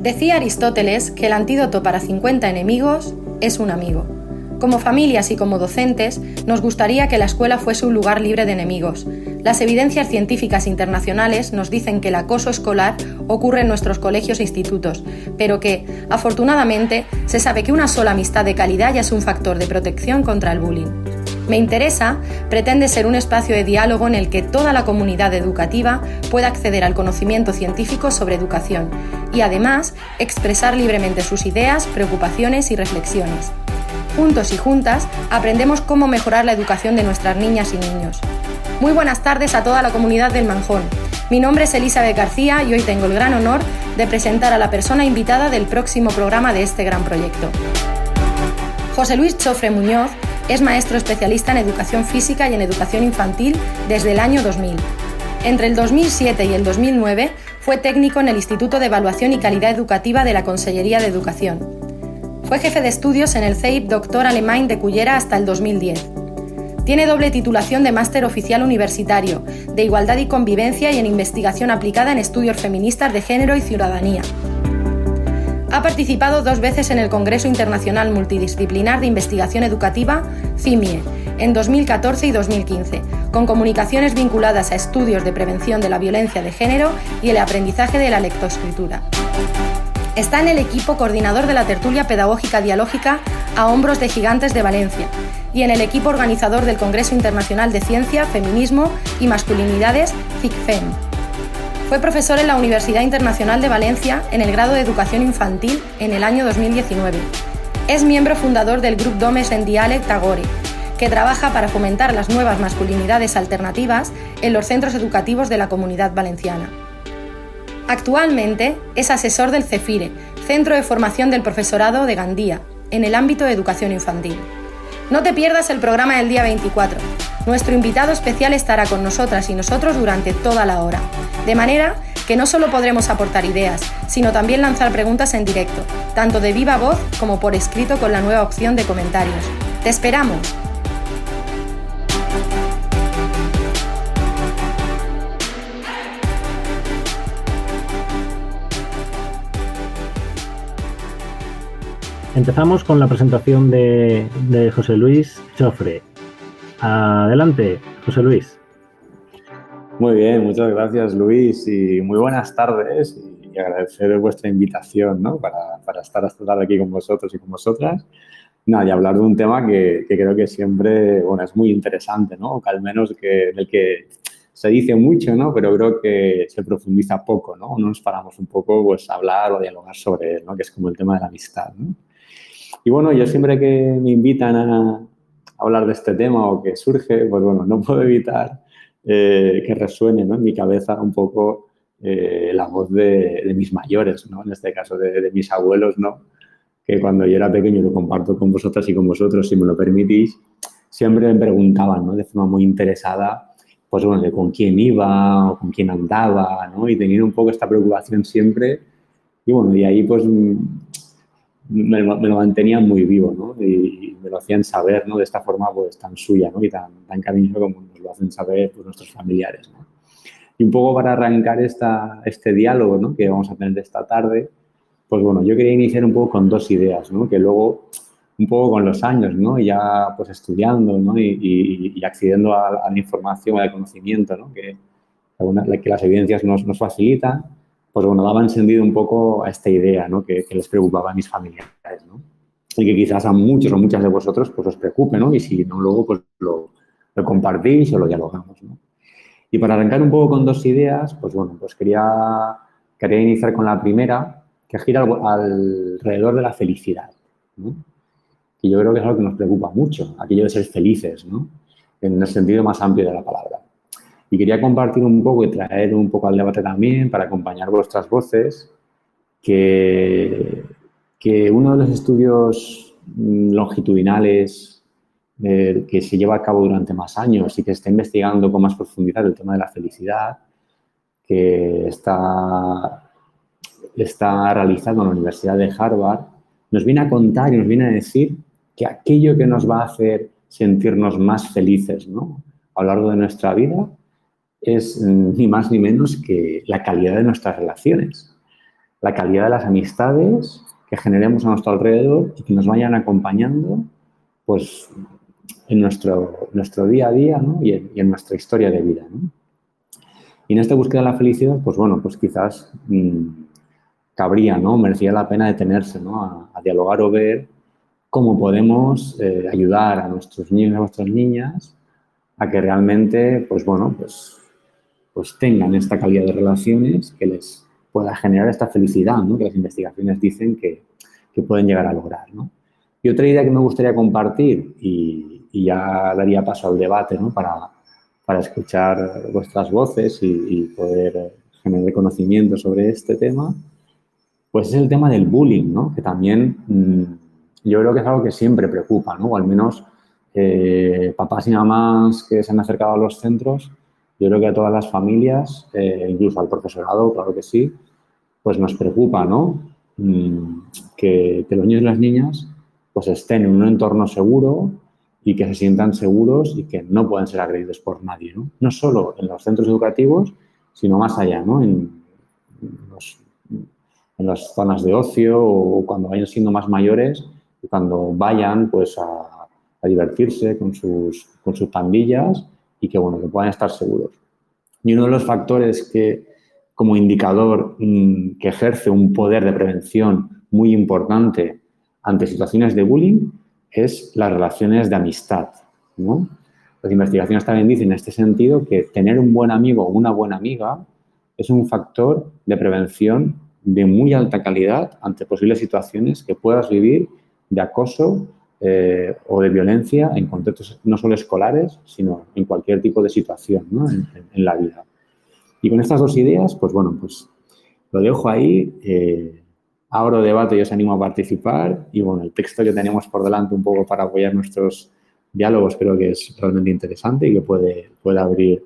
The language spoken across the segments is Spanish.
Decía Aristóteles que el antídoto para 50 enemigos es un amigo. Como familias y como docentes, nos gustaría que la escuela fuese un lugar libre de enemigos. Las evidencias científicas internacionales nos dicen que el acoso escolar ocurre en nuestros colegios e institutos, pero que, afortunadamente, se sabe que una sola amistad de calidad ya es un factor de protección contra el bullying. Me interesa pretende ser un espacio de diálogo en el que toda la comunidad educativa pueda acceder al conocimiento científico sobre educación y además expresar libremente sus ideas, preocupaciones y reflexiones. Juntos y juntas aprendemos cómo mejorar la educación de nuestras niñas y niños. Muy buenas tardes a toda la comunidad del Manjón. Mi nombre es Elizabeth García y hoy tengo el gran honor de presentar a la persona invitada del próximo programa de este gran proyecto. José Luis Chofre Muñoz es maestro especialista en educación física y en educación infantil desde el año 2000. Entre el 2007 y el 2009 fue técnico en el Instituto de Evaluación y Calidad Educativa de la Consellería de Educación. Fue jefe de estudios en el CEIP Doctor Alemán de Cullera hasta el 2010. Tiene doble titulación de máster oficial universitario, de Igualdad y Convivencia y en Investigación aplicada en estudios feministas de género y ciudadanía. Ha participado dos veces en el Congreso Internacional Multidisciplinar de Investigación Educativa, CIMIE, en 2014 y 2015, con comunicaciones vinculadas a estudios de prevención de la violencia de género y el aprendizaje de la lectoescritura. Está en el equipo coordinador de la tertulia pedagógica dialógica a hombros de gigantes de Valencia y en el equipo organizador del Congreso Internacional de Ciencia, Feminismo y Masculinidades, CICFEM. Fue profesor en la Universidad Internacional de Valencia en el grado de Educación Infantil en el año 2019. Es miembro fundador del Grupo Domes en Dialect Tagore, que trabaja para fomentar las nuevas masculinidades alternativas en los centros educativos de la comunidad valenciana. Actualmente es asesor del CEFIRE, Centro de Formación del Profesorado de Gandía, en el ámbito de educación infantil. No te pierdas el programa del día 24. Nuestro invitado especial estará con nosotras y nosotros durante toda la hora, de manera que no solo podremos aportar ideas, sino también lanzar preguntas en directo, tanto de viva voz como por escrito con la nueva opción de comentarios. ¡Te esperamos! Empezamos con la presentación de, José Luis Chofre. Adelante, José Luis. Muy bien, muchas gracias Luis y muy buenas tardes y agradecer vuestra invitación ¿no? para, para, estar esta tarde aquí con vosotros y con vosotras. Nada, y hablar de un tema que, que, creo que siempre bueno, es muy interesante, ¿no? que al menos que, del que se dice mucho, ¿no? pero creo que se profundiza poco, no nos paramos un poco pues, a hablar o a dialogar sobre él, ¿no? que es como el tema de la amistad. ¿no? Y bueno, yo siempre que me invitan a hablar de este tema o que surge, pues bueno, no puedo evitar eh, que resuene en mi cabeza un poco eh, la voz de, mis mayores, ¿no? en este caso de, mis abuelos, ¿no? que cuando yo era pequeño lo comparto con vosotras y con vosotros, si me lo permitís, siempre me preguntaban ¿no? de forma muy interesada pues bueno, de con quién iba o con quién andaba, ¿no? Y tenían un poco esta preocupación siempre. Y bueno, y ahí pues me, lo mantenían muy vivo, ¿no? Y, me lo hacían saber, ¿no? De esta forma, pues, tan suya, ¿no? Y tan, tan cariñoso como nos lo hacen saber pues, nuestros familiares, ¿no? Y un poco para arrancar esta, este diálogo, ¿no? Que vamos a tener esta tarde, pues, bueno, yo quería iniciar un poco con dos ideas, ¿no? Que luego, un poco con los años, ¿no? Ya, pues, estudiando, ¿no? Y, y, accediendo a, a, la información, al conocimiento, ¿no? Que, que las evidencias nos, nos facilitan, pues bueno, daba encendido un poco a esta idea ¿no? que, les preocupaba a mis familiares, ¿no? Y que quizás a muchos o muchas de vosotros pues os preocupe, ¿no? Y si no, luego pues lo, lo compartís o lo dialogamos, ¿no? Y para arrancar un poco con dos ideas, pues bueno, pues quería, quería iniciar con la primera, que gira alrededor de la felicidad, ¿no? Y yo creo que es algo que nos preocupa mucho, aquello de ser felices, ¿no? En el sentido más amplio de la palabra. Y quería compartir un poco y traer un poco al debate también para acompañar vuestras voces que, que uno de los estudios mm, longitudinales eh, que se lleva a cabo durante más años y que está investigando con más profundidad el tema de la felicidad, que está, está realizado en la Universidad de Harvard, nos viene a contar y nos viene a decir que aquello que nos va a hacer sentirnos más felices ¿no? a lo largo de nuestra vida es ni más ni menos que la calidad de nuestras relaciones. la calidad de las amistades que generemos a nuestro alrededor y que nos vayan acompañando pues, en nuestro, nuestro día a día y, en, nuestra historia de vida. Y en esta búsqueda de la felicidad, pues bueno, pues quizás mm, cabría, ¿no? Merecía la pena detenerse, ¿no? A, dialogar o ver cómo podemos eh, ayudar a nuestros niños y a nuestras niñas a que realmente, pues bueno, pues, pues tengan esta calidad de relaciones que les pueda generar esta felicidad, ¿no? Que las investigaciones dicen que, que pueden llegar a lograr, ¿no? Y otra idea que me gustaría compartir, y, y ya daría paso al debate, ¿no? Para, para escuchar vuestras voces y, poder generar conocimiento sobre este tema, pues es el tema del bullying, ¿no? Que también mm, yo creo que es algo que siempre preocupa, ¿no? O al menos eh, papás y mamás que se han acercado a los centros, yo creo que a todas las familias, eh, incluso al profesorado, claro que sí, pues nos preocupa, ¿no? Mm, que, los niños y las niñas pues estén en un entorno seguro y que se sientan seguros y que no pueden ser agredidos por nadie, ¿no? No solo en los centros educativos, sino más allá, ¿no? En, en las zonas de ocio o cuando vayan siendo más mayores y cuando vayan, pues, a, a divertirse con sus, con sus pandillas y que, bueno, que puedan estar seguros. Y uno de los factores que, como indicador, mm, que ejerce un poder de prevención muy importante ante situaciones de bullying es las relaciones de amistad. ¿no? Las investigaciones también dicen en este sentido que tener un buen amigo o una buena amiga es un factor de prevención de muy alta calidad ante posibles situaciones que puedas vivir de acoso eh, o de violencia en contextos no solo escolares, sino en cualquier tipo de situación ¿no? en, la vida. Y con estas dos ideas, pues bueno, pues lo dejo ahí. Eh, Abro debate y os animo a participar. Y bueno, el texto que tenemos por delante un poco para apoyar nuestros diálogos creo que es realmente interesante y que puede, puede abrir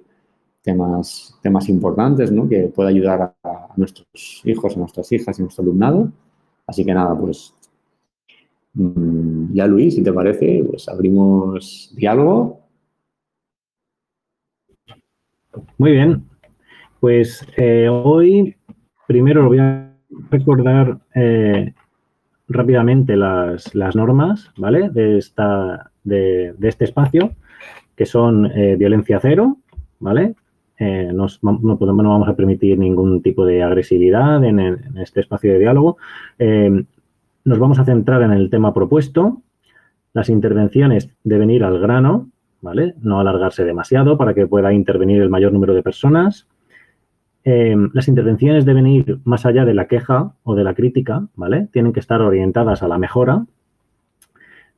temas, temas importantes, ¿no? que puede ayudar a, nuestros hijos, a nuestras hijas y a nuestro alumnado. Así que nada, pues ya Luis, si te parece, pues abrimos diálogo. Muy bien. Pues eh, hoy primero voy a recordar eh, rápidamente las, normas, ¿vale? De, esta, de, este espacio, que son eh, violencia cero, ¿vale? Eh, no, no vamos a permitir ningún tipo de agresividad en, este espacio de diálogo. Nos vamos a centrar en el tema propuesto. Las intervenciones deben ir al grano, ¿vale? No alargarse demasiado para que pueda intervenir el mayor número de personas. Em, las intervenciones deben ir más allá de la queja o de la crítica, ¿vale? Tienen que estar orientadas a la mejora.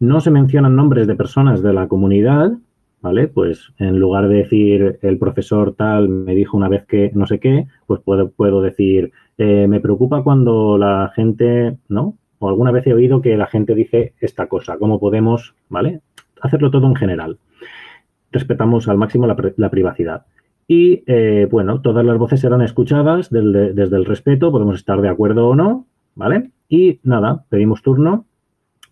No se mencionan nombres de personas de la comunidad, ¿vale? Pues en lugar de decir el profesor tal me dijo una vez que no sé qué, pues puedo, puedo decir, eh, me preocupa cuando la gente, ¿no? O alguna vez he oído que la gente dice esta cosa, ¿cómo podemos, ¿vale? Hacerlo todo en general. Respetamos al máximo la privacidad. Y eh, bueno, todas las voces serán escuchadas desde el respeto, podemos estar de acuerdo o no, ¿vale? Y nada, pedimos turno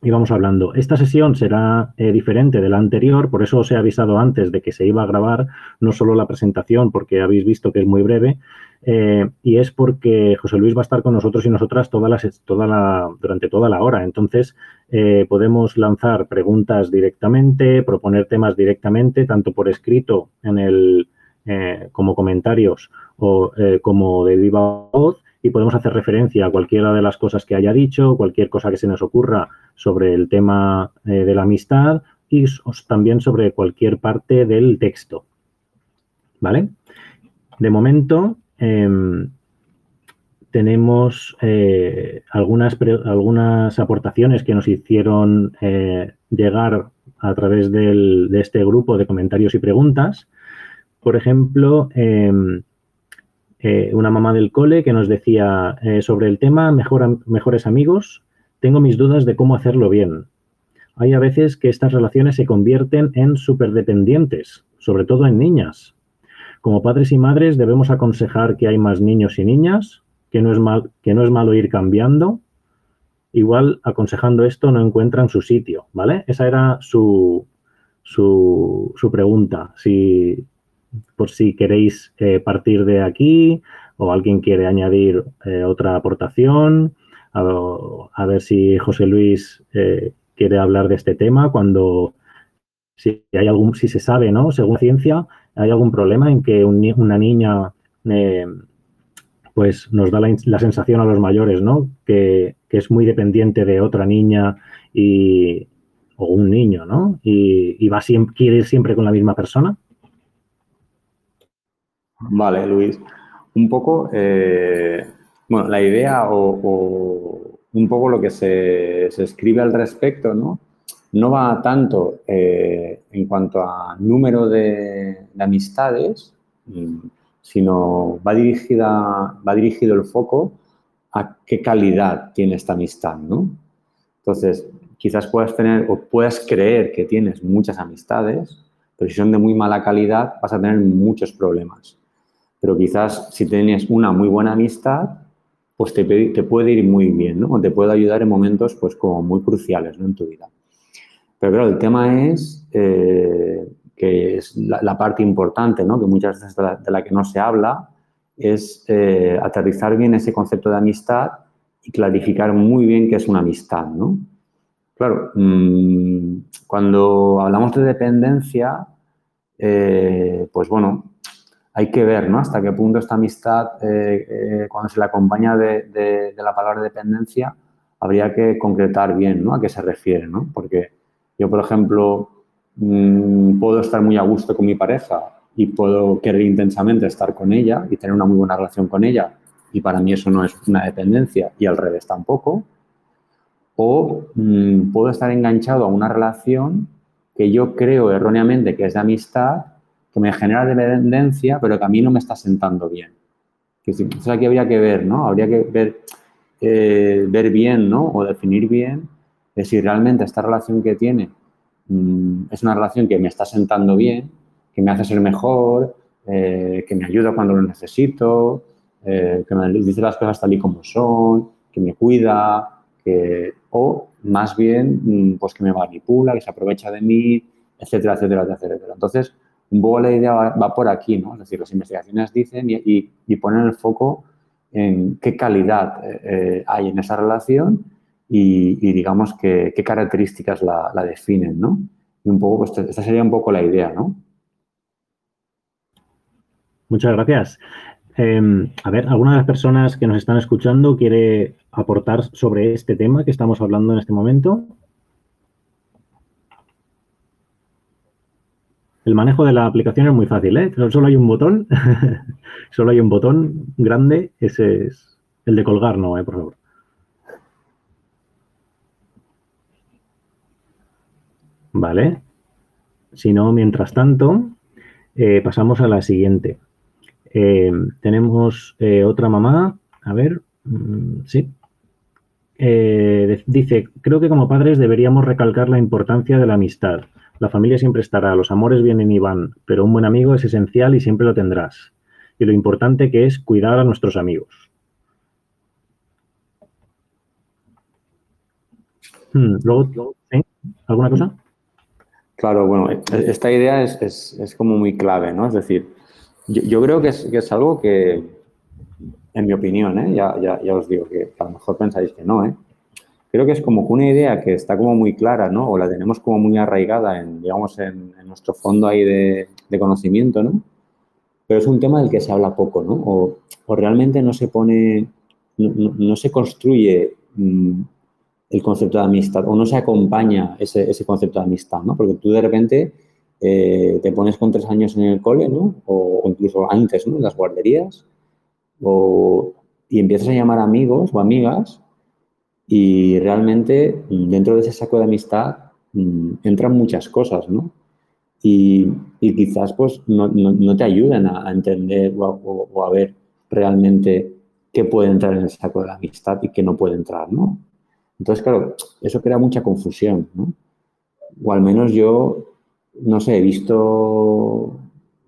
y vamos hablando. Esta sesión será eh, diferente de la anterior, por eso os he avisado antes de que se iba a grabar no solo la presentación, porque habéis visto que es muy breve, eh, y es porque José Luis va a estar con nosotros y nosotras toda la, toda la, durante toda la hora. Entonces, podemos lanzar preguntas directamente, proponer temas directamente, tanto por escrito en el, eh, como comentarios o eh, como de viva voz y podemos hacer referencia a cualquiera de las cosas que haya dicho, cualquier cosa que se nos ocurra sobre el tema eh, de la amistad y también sobre cualquier parte del texto. ¿Vale? De momento, em, tenemos algunas, algunas aportaciones que nos hicieron llegar a través de este grupo de comentarios y preguntas. Por ejemplo, em, eh, una mamá del cole que nos decía eh, sobre el tema mejores amigos, tengo mis dudas de cómo hacerlo bien. Hay a veces que estas relaciones se convierten en superdependientes, sobre todo en niñas. Como padres y madres debemos aconsejar que hay más niños y niñas, que no es, mal, que no es malo ir cambiando. Igual aconsejando esto no encuentran su sitio, ¿vale? Esa era su, su, su pregunta. Si, por si queréis eh, partir de aquí o alguien quiere añadir eh, otra aportación, a, ver si José Luis eh, quiere hablar de este tema cuando si hay algún, si se sabe, ¿no? Según ciencia, hay algún problema en que una niña eh, pues nos da la, sensación a los mayores, ¿no? Que, es muy dependiente de otra niña y, o un niño, ¿no? Y, va siempre, quiere ir siempre con la misma persona. Vale, Luis. Un poco, eh, bueno, la idea o, un poco lo que se, escribe al respecto, ¿no? No va tanto eh, en cuanto a número de, amistades, mm, sino va, dirigida, va dirigido el foco a qué calidad tiene esta amistad, ¿no? Entonces, quizás puedas tener o puedas creer que tienes muchas amistades, pero si son de muy mala calidad vas a tener muchos problemas. Pero quizás si tienes una muy buena amistad, pues te, puede ir muy bien, ¿no? Te puede ayudar en momentos pues como muy cruciales ¿no? en tu vida. Pero claro, el tema es eh, que es la, parte importante, ¿no? Que muchas veces de la, que no se habla, es eh, aterrizar bien ese concepto de amistad y clarificar muy bien qué es una amistad, ¿no? Claro, mm, cuando hablamos de dependencia, eh, pues bueno, hay que ver ¿no? hasta qué punto esta amistad, eh, eh, cuando se le acompaña de, la palabra dependencia, habría que concretar bien ¿no? a qué se refiere. ¿no? Porque yo, por ejemplo, mm, puedo estar muy a gusto con mi pareja y puedo querer intensamente estar con ella y tener una muy buena relación con ella y para mí eso no es una dependencia y al revés tampoco. O mm, puedo estar enganchado a una relación que yo creo erróneamente que es de amistad que me genera dependencia, pero que a mí no me está sentando bien. Entonces aquí habría que ver, ¿no? Habría que ver, eh, ver bien, ¿no? O definir bien de si realmente esta relación que tiene mm, es una relación que me está sentando bien, que me hace ser mejor, eh, que me ayuda cuando lo necesito, eh, que me dice las cosas tal y como son, que me cuida, que, o más bien, mm, pues que me manipula, que se aprovecha de mí, etcétera, etcétera, etcétera. Entonces, un la idea va, por aquí, ¿no? Es decir, las investigaciones dicen y, ponen el foco en qué calidad eh, eh, hay en esa relación y, digamos, qué características la, definen, ¿no? Y un poco, pues, esta sería un poco la idea, ¿no? Muchas gracias. Em, a ver, ¿alguna de las personas que nos están escuchando quiere aportar sobre este tema que estamos hablando en este momento? El manejo de la aplicación es muy fácil, ¿eh? Solo hay un botón, solo hay un botón grande, ese es el de colgar, no, ¿eh? Por favor. Vale. Si no, mientras tanto, eh, pasamos a la siguiente. Eh, tenemos otra mamá, a ver, mm, sí. dice, creo que como padres deberíamos recalcar la importancia de la amistad la familia siempre estará, los amores vienen y van, pero un buen amigo es esencial y siempre lo tendrás. Y lo importante que es cuidar a nuestros amigos. Hmm, ¿alguna cosa? Claro, bueno, e-, esta idea es, como muy clave, ¿no? Es decir, yo, creo que es, algo que, en mi opinión, ¿eh? ya, ya, os digo que a lo mejor pensáis que no, ¿eh? Creo que es como una idea que está como muy clara, ¿no? O la tenemos como muy arraigada en, digamos, en, nuestro fondo ahí de, conocimiento, ¿no? Pero es un tema del que se habla poco, ¿no? O, realmente no se pone, no, se construye mm, el concepto de amistad o no se acompaña ese, ese concepto de amistad, ¿no? Porque tú de repente eh, te pones con tres años en el cole, ¿no? O, incluso antes, ¿no? En las guarderías. O, y empiezas a llamar amigos o amigas y realmente dentro de ese saco de amistad mm, entran muchas cosas, ¿no? Y, quizás pues no, te ayudan a, entender o a, ver realmente qué puede entrar en el saco de amistad y qué no puede entrar, ¿no? Entonces, claro, eso crea mucha confusión, ¿no? O al menos yo, no sé, he visto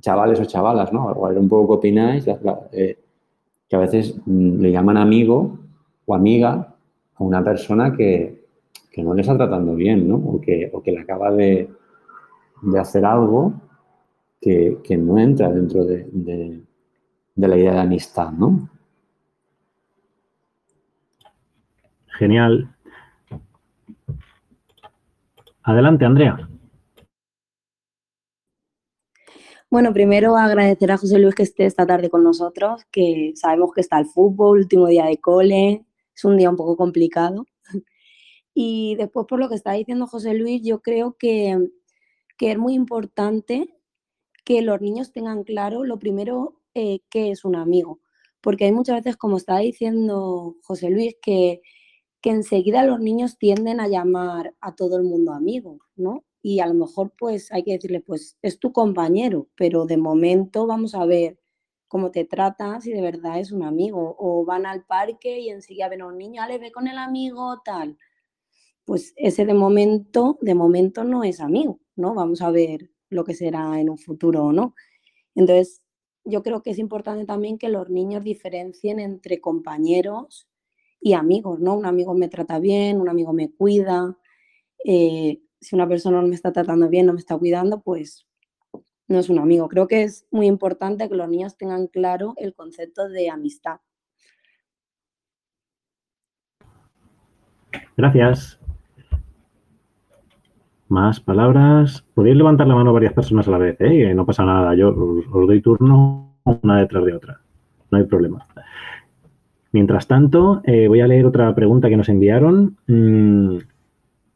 chavales o chavalas, ¿no? Ver un poco qué opináis, eh, que a veces mm, le llaman amigo o amiga a una persona que, no le está tratando bien, ¿no? O que, o que le acaba de, hacer algo que, no entra dentro de, de la idea de amistad, ¿no? Genial. Adelante, Andrea. Bueno, primero agradecer a José Luis que esté esta tarde con nosotros, que sabemos que está el fútbol, último día de cole, es un día un poco complicado. Y después por lo que está diciendo José Luis, yo creo que, que es muy importante que los niños tengan claro, lo primero, eh, qué es un amigo. Porque hay muchas veces, como está diciendo José Luis, que, que enseguida los niños tienden a llamar a todo el mundo amigo, ¿no? Y a lo mejor pues hay que decirle, pues es tu compañero, pero de momento vamos a ver cómo te trata, si de verdad es un amigo. O van al parque y enseguida ven a un niño, le ve con el amigo, tal pues ese de momento, de momento no es amigo, ¿no? Vamos a ver lo que será en un futuro o no. Entonces, yo creo que es importante también que los niños diferencien entre compañeros y amigos, ¿no? Un amigo me trata bien, un amigo me cuida. Eh, si una persona no me está tratando bien, no me está cuidando, pues no es un amigo. Creo que es muy importante que los niños tengan claro el concepto de amistad. Gracias. Más palabras. Podéis levantar la mano varias personas a la vez, ¿eh? no pasa nada. Yo os, doy turno una detrás de otra. No hay problema. Mientras tanto, eh, voy a leer otra pregunta que nos enviaron. Mm,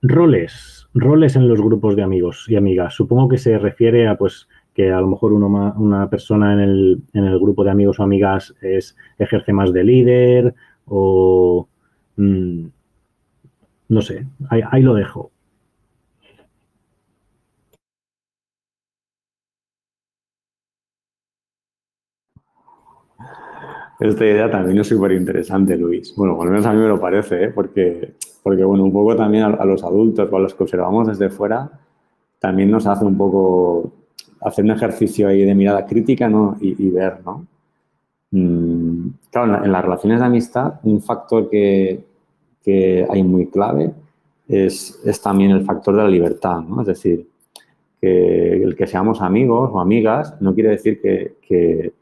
roles. Roles en los grupos de amigos y amigas. Supongo que se refiere a pues que a lo mejor uno, una persona en el, en el, grupo de amigos o amigas es, ejerce más de líder o mm, no sé, ahí lo dejo. Esta idea también es súper interesante, Luis. Bueno, al menos a mí me lo parece, ¿eh? porque, porque, bueno, un poco también a, los adultos o a los que observamos desde fuera, también nos hace un poco hacer un ejercicio ahí de mirada crítica ¿no? y, ver, ¿no? Mm, claro, en, las relaciones de amistad, un factor que, que hay muy clave es, es, también el factor de la libertad, ¿no? Es decir, que el que seamos amigos o amigas no quiere decir que, que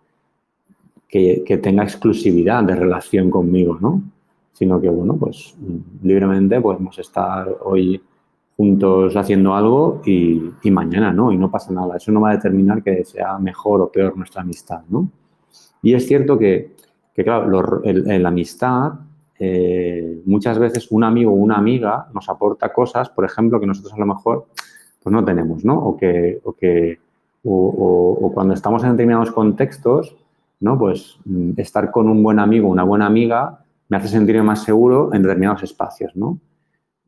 que, tenga exclusividad de relación conmigo, ¿no? Sino que, bueno, pues libremente podemos estar hoy juntos haciendo algo y, mañana no, y no pasa nada. Eso no va a determinar que sea mejor o peor nuestra amistad, ¿no? Y es cierto que, claro, en la amistad eh, muchas veces un amigo o una amiga nos aporta cosas, por ejemplo, que nosotros a lo mejor pues no tenemos, ¿no? O que, o, que o cuando estamos en determinados contextos, ¿no? Pues mm, estar con un buen amigo, una buena amiga, me hace sentirme más seguro en determinados espacios, ¿no?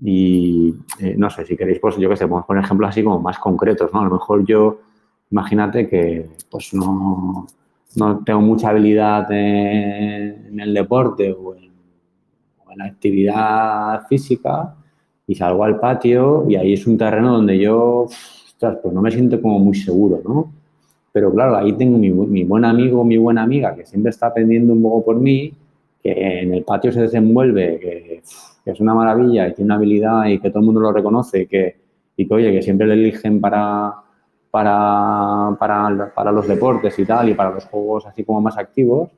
Y eh, no sé, si queréis, pues yo qué sé, podemos poner ejemplos así como más concretos, ¿no? A lo mejor yo, imagínate que pues no, no tengo mucha habilidad en, el deporte o en, la actividad física y salgo al patio y ahí es un terreno donde yo, pues no me siento como muy seguro, ¿no? Pero claro, ahí tengo mi, mi buen amigo, mi buena amiga, que siempre está pendiendo un poco por mí, que en el patio se desenvuelve, que, es una maravilla y tiene una habilidad y que todo el mundo lo reconoce que, y que, oye, que siempre le eligen para, para, para, para, los deportes y tal, y para los juegos así como más activos.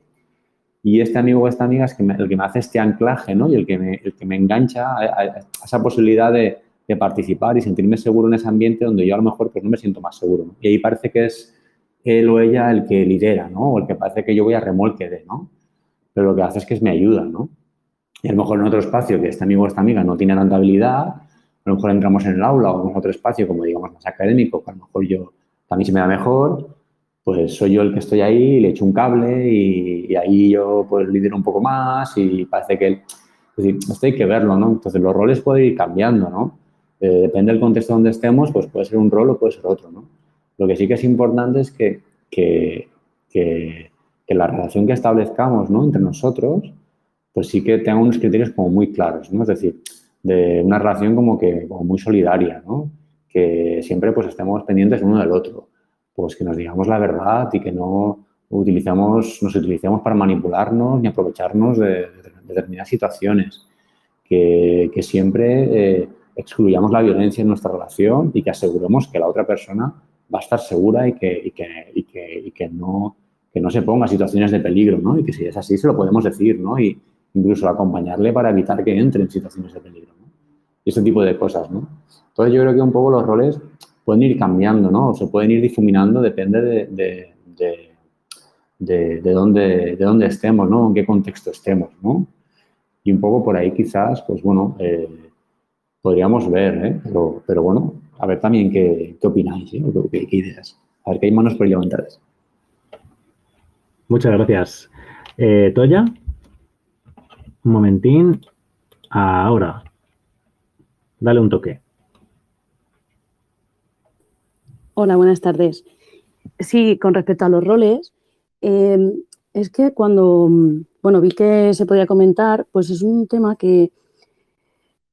Y este amigo o esta amiga es que el que me hace este anclaje, ¿no? Y el que me, el que me engancha a, esa posibilidad de, de, participar y sentirme seguro en ese ambiente donde yo a lo mejor pues no me siento más seguro. Y ahí parece que es él o ella el que lidera, ¿no? O el que parece que yo voy a remolque de, ¿no? Pero lo que hace es que me ayuda, ¿no? Y a lo mejor en otro espacio que este amigo o esta amiga no tiene tanta habilidad, a lo mejor entramos en el aula o en otro espacio, como digamos, más académico, que a lo mejor yo también se me da mejor, pues soy yo el que estoy ahí, le echo un cable y, ahí yo pues lidero un poco más y parece que... Es decir, esto hay que verlo, ¿no? Entonces los roles pueden ir cambiando, ¿no? Eh, depende del contexto donde estemos, pues puede ser un rol o puede ser otro, ¿no? Lo que sí que es importante es que, que, la relación que establezcamos ¿no? entre nosotros, pues sí que tenga unos criterios como muy claros, ¿no? Es decir, de una relación como que muy solidaria, ¿no? Que siempre pues estemos pendientes uno del otro, pues que nos digamos la verdad y que no utilizamos, nos utilicemos para manipularnos ni aprovecharnos de, determinadas situaciones, que, siempre eh, excluyamos la violencia en nuestra relación y que aseguremos que la otra persona va a estar segura que, y que, y que, y que no, que no se ponga situaciones de peligro, ¿no? Y que si es así se lo podemos decir, ¿no? Y incluso acompañarle para evitar que entre en situaciones de peligro, ¿no? Y ese tipo de cosas, ¿no? Entonces yo creo que un poco los roles pueden ir cambiando, ¿no? O se pueden ir difuminando, depende de, de, de, dónde, de dónde estemos, ¿no? En qué contexto estemos, ¿no? Y un poco por ahí quizás, pues bueno, eh, podríamos ver, ¿eh? Pero, pero, bueno, a ver también qué, qué opináis, ¿eh? qué, qué, ideas. A ver, qué hay manos por levantadas. Muchas gracias. Eh, Toya, un momentín. Ahora, dale un toque. Hola, buenas tardes. Sí, con respecto a los roles, eh, es que cuando, bueno, vi que se podía comentar, pues es un tema que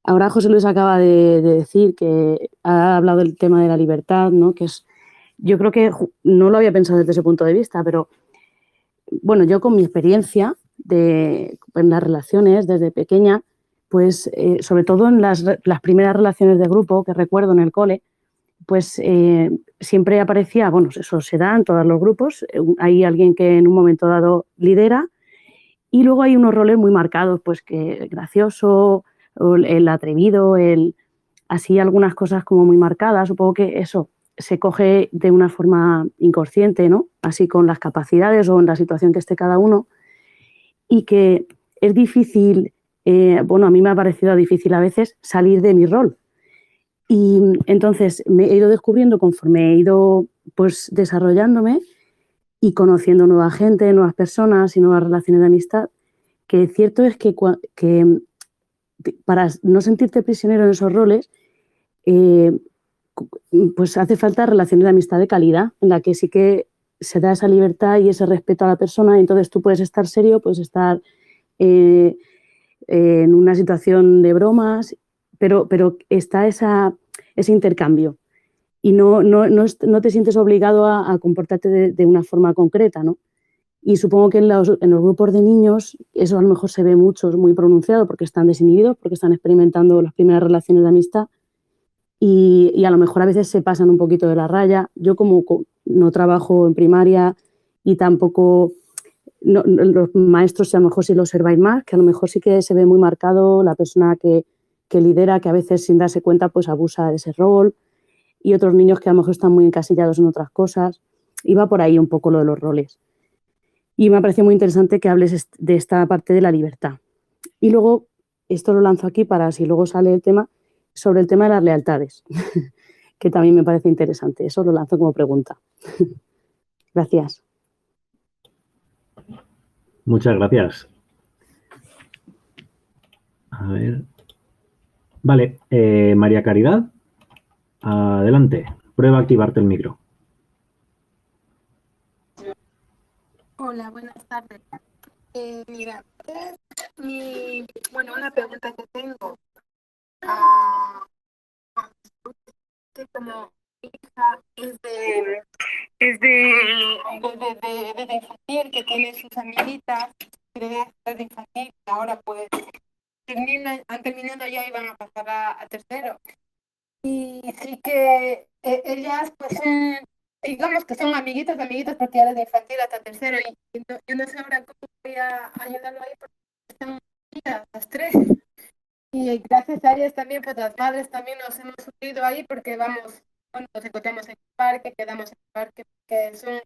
ahora José Luis acaba de, de, decir que ha hablado del tema de la libertad, ¿no? Que es, yo creo que no lo había pensado desde ese punto de vista, pero bueno, yo con mi experiencia de, en las relaciones desde pequeña, pues eh, sobre todo en las, las, primeras relaciones de grupo que recuerdo en el cole, pues eh, siempre aparecía, bueno, eso se da en todos los grupos, eh, hay alguien que en un momento dado lidera y luego hay unos roles muy marcados, pues que gracioso, el atrevido, el así algunas cosas como muy marcadas, supongo que eso se coge de una forma inconsciente, ¿no? Así con las capacidades o en la situación que esté cada uno y que es difícil, eh, bueno, a mí me ha parecido difícil a veces salir de mi rol. Y entonces me he ido descubriendo conforme he ido pues desarrollándome y conociendo nueva gente, nuevas personas y nuevas relaciones de amistad, que cierto es que, que para no sentirte prisionero en esos roles, eh, pues hace falta relaciones de amistad de calidad, en la que sí que se da esa libertad y ese respeto a la persona, y entonces tú puedes estar serio, puedes estar eh, en una situación de bromas, pero, pero está esa, ese intercambio. Y no, no, no, no, te sientes obligado a, comportarte de, una forma concreta, ¿no? Y supongo que en los, en los, grupos de niños eso a lo mejor se ve mucho, muy pronunciado, porque están desinhibidos, porque están experimentando las primeras relaciones de amistad y, a lo mejor a veces se pasan un poquito de la raya. Yo como no trabajo en primaria y tampoco los maestros a lo mejor sí lo observáis más, que a lo mejor sí que se ve muy marcado la persona que, que lidera, que a veces sin darse cuenta pues abusa de ese rol y otros niños que a lo mejor están muy encasillados en otras cosas. Y va por ahí un poco lo de los roles. Y me ha parecido muy interesante que hables de esta parte de la libertad. Y luego, esto lo lanzo aquí para si luego sale el tema, sobre el tema de las lealtades, que también me parece interesante. Eso lo lanzo como pregunta. gracias. Muchas gracias. A ver. Vale, eh, María Caridad, adelante. Prueba a activarte el micro. Hola, buenas tardes. Eh, mira, mi, bueno, una pregunta que tengo uh, como hija es de es de, de, de, de, infantil que tiene sus amiguitas de infantil ahora pues terminan, han terminado ya y van a pasar a, a tercero. Y sí que eh, ellas pues son digamos que son amiguitas amiguitas porque ya desde infantil hasta tercero y, yo no sé ahora cómo voy a ayudarlo ahí porque están las tres y gracias a ellas también, pues las madres también nos hemos unido ahí porque vamos, bueno, nos encontramos en el parque, quedamos en el parque, porque son,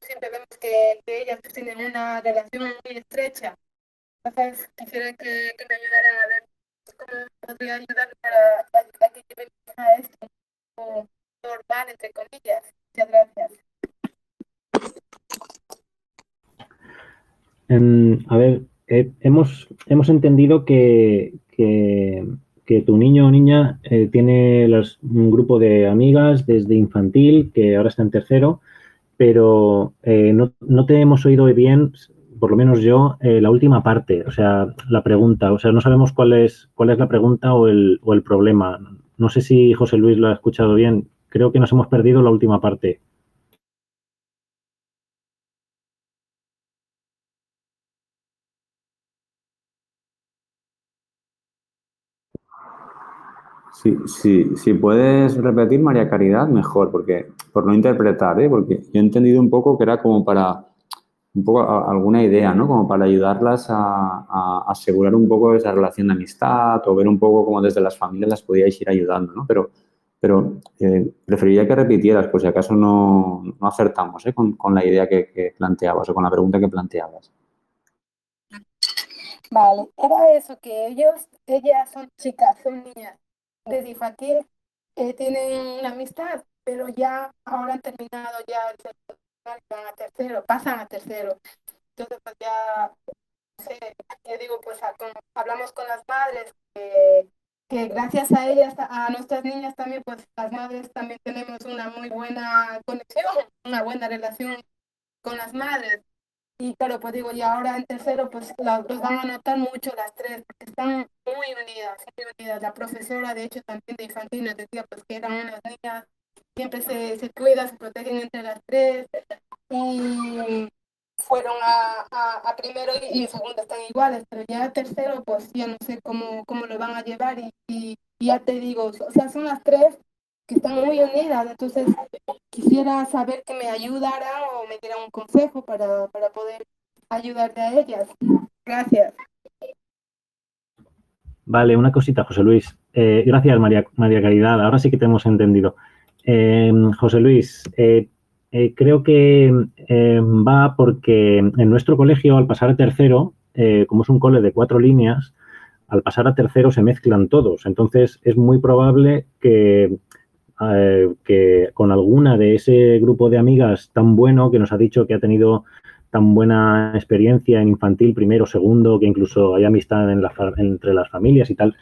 siempre vemos que, que ellas tienen una relación muy estrecha. Entonces quisiera que, que me ayudaran a ver cómo podría ayudar para, que lleven a esto normal, entre comillas. Muchas gracias. Um, a ver, eh, hemos, hemos entendido que, que, tu niño o niña eh, tiene un grupo de amigas desde infantil, que ahora está en tercero, pero eh, no, no, te hemos oído bien, por lo menos yo, eh, la última parte, o sea, la pregunta. O sea, no sabemos cuál es, cuál es la pregunta o el, o el problema. No sé si José Luis lo ha escuchado bien. Creo que nos hemos perdido la última parte. Sí, sí, si puedes repetir, María Caridad, mejor, porque por no interpretar, ¿eh? porque yo he entendido un poco que era como para un poco alguna idea, ¿no? Como para ayudarlas a, asegurar un poco esa relación de amistad o ver un poco cómo desde las familias las podíais ir ayudando, ¿no? Pero, pero eh, preferiría que repitieras, por si acaso no, no acertamos ¿eh? con, la idea que, planteabas o con la pregunta que planteabas. Vale, era eso, que ellos, ellas son chicas, son niñas de infantil, eh, tienen una amistad, pero ya ahora han terminado ya van a tercero, pasan a tercero. Entonces, pues ya, sé, yo digo, pues hablamos con las madres, que gracias a ellas, a nuestras niñas también, pues las madres también tenemos una muy buena conexión, una buena relación con las madres. Y claro, pues digo, y ahora en tercero, pues los van a notar mucho las tres, porque están muy unidas, muy unidas. La profesora, de hecho, también de infantil nos decía pues que eran unas niñas siempre se, se cuidan, se protegen entre las tres. Y fueron a, a, primero y, segundo están iguales, pero ya tercero pues ya no sé cómo, cómo lo van a llevar. Y, y, ya te digo, o sea, son las tres están muy unidas, entonces quisiera saber que me ayudaran o me dieran un consejo para, para poder ayudarte a ellas. Gracias. Vale, una cosita, José Luis. Eh, gracias, María, María Caridad. Ahora sí que te hemos entendido. Em, José Luis, eh, eh, creo que em, va porque en nuestro colegio, al pasar a tercero, como es un cole de cuatro líneas, al pasar a tercero se mezclan todos. Entonces, es muy probable que, que con alguna de ese grupo de amigas tan bueno que nos ha dicho que ha tenido tan buena experiencia en infantil, primero, segundo, que incluso hay amistad entre las familias y tal,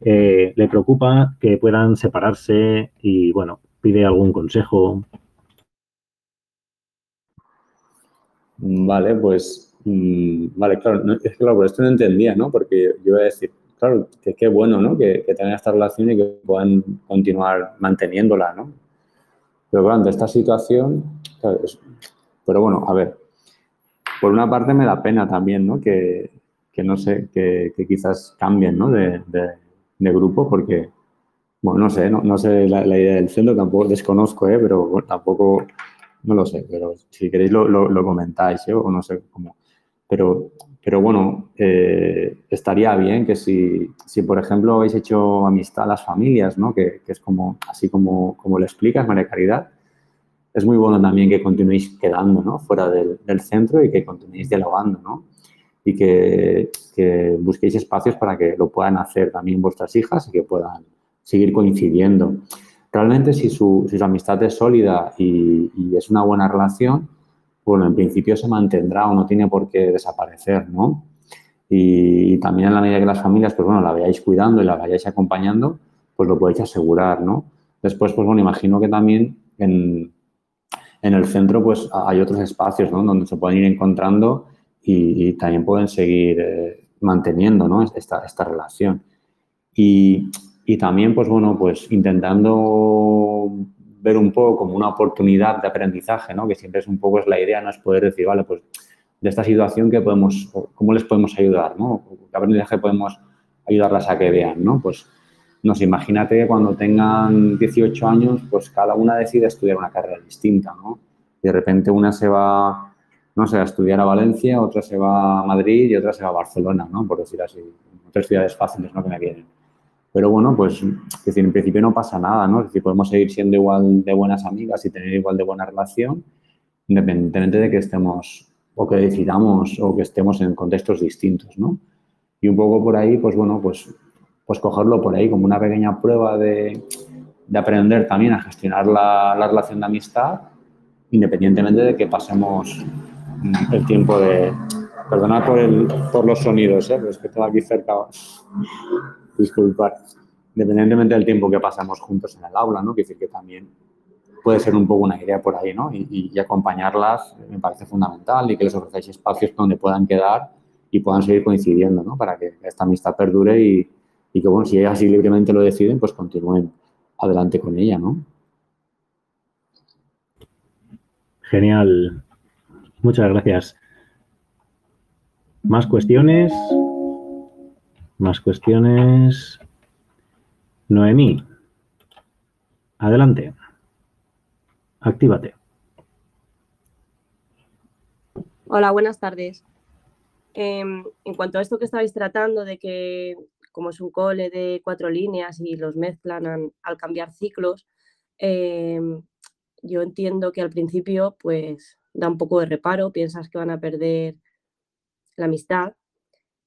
eh, le preocupa que puedan separarse y, bueno, pide algún consejo. Vale, pues, mm, vale, claro, claro, por esto no entendía, ¿no? Porque yo iba a decir, claro, que qué bueno, ¿no? Que, tengan esta relación y que puedan continuar manteniéndola, ¿no? Pero claro, ante esta situación, pero bueno, a ver, por una parte me da pena también, ¿no? Que, no sé, que, quizás cambien, ¿no? de, de grupo porque, bueno, no sé, no, sé la, idea del centro, tampoco desconozco, ¿eh? pero tampoco, no lo sé, pero si queréis lo, lo, comentáis, ¿eh? o no sé cómo. Pero, pero bueno, eh, estaría bien que si, si, por ejemplo, habéis hecho amistad a las familias, ¿no? Que, que es como, así como, como lo explicas, María Caridad, es muy bueno también que continuéis quedando, ¿no? Fuera del, del centro y que continuéis dialogando, ¿no? y que, busquéis espacios para que lo puedan hacer también vuestras hijas y que puedan seguir coincidiendo. Realmente si su, amistad es sólida y, es una buena relación, bueno, en principio se mantendrá o no tiene por qué desaparecer, ¿no? Y, también en la medida que las familias, pues bueno, la vayáis cuidando y la vayáis acompañando, pues lo podéis asegurar, ¿no? Después, pues bueno, imagino que también en, en el centro pues hay otros espacios, ¿no? Donde se pueden ir encontrando y, también pueden seguir eh, manteniendo ¿no? esta, esta relación. Y, y, también, pues bueno, pues intentando ver un poco como una oportunidad de aprendizaje, ¿no? que siempre es un poco es la idea, no es poder decir, vale, pues de esta situación, ¿qué podemos, ¿cómo les podemos ayudar? ¿no? ¿Qué aprendizaje podemos ayudarlas a que vean? ¿no? Pues nos imagínate que cuando tengan 18 años, pues cada una decide estudiar una carrera distinta, ¿no? De repente una se va no sé, a estudiar a Valencia, otra se va a Madrid y otra se va a Barcelona, ¿no? Por decir así, tres ciudades fáciles, ¿no? Que me vienen. Pero bueno, pues, es decir, en principio no pasa nada, ¿no? Es decir, podemos seguir siendo igual de buenas amigas y tener igual de buena relación, independientemente de que estemos o que decidamos o que estemos en contextos distintos, ¿no? Y un poco por ahí, pues bueno, pues, pues cogerlo por ahí como una pequeña prueba de, de aprender también a gestionar la, la relación de amistad, independientemente de que pasemos el tiempo de... Perdonad por, el, por los sonidos, ¿eh? pero es que todo aquí cerca. Disculpad. Independientemente del tiempo que pasamos juntos en el aula, ¿no? Quiere decir que también puede ser un poco una idea por ahí, ¿no? Y, acompañarlas me parece fundamental y que les ofrecéis espacios donde puedan quedar y puedan seguir coincidiendo, ¿no? Para que esta amistad perdure y, y que, bueno, si ellas así libremente lo deciden, pues continúen adelante con ella, ¿no? Genial. Muchas gracias. ¿Más cuestiones? Más cuestiones. Noemí. Adelante. Actívate. Hola, buenas tardes. Em, en cuanto a esto que estabais tratando de que como es un cole de cuatro líneas y los mezclan al cambiar ciclos, em, yo entiendo que al principio pues da un poco de reparo, piensas que van a perder la amistad,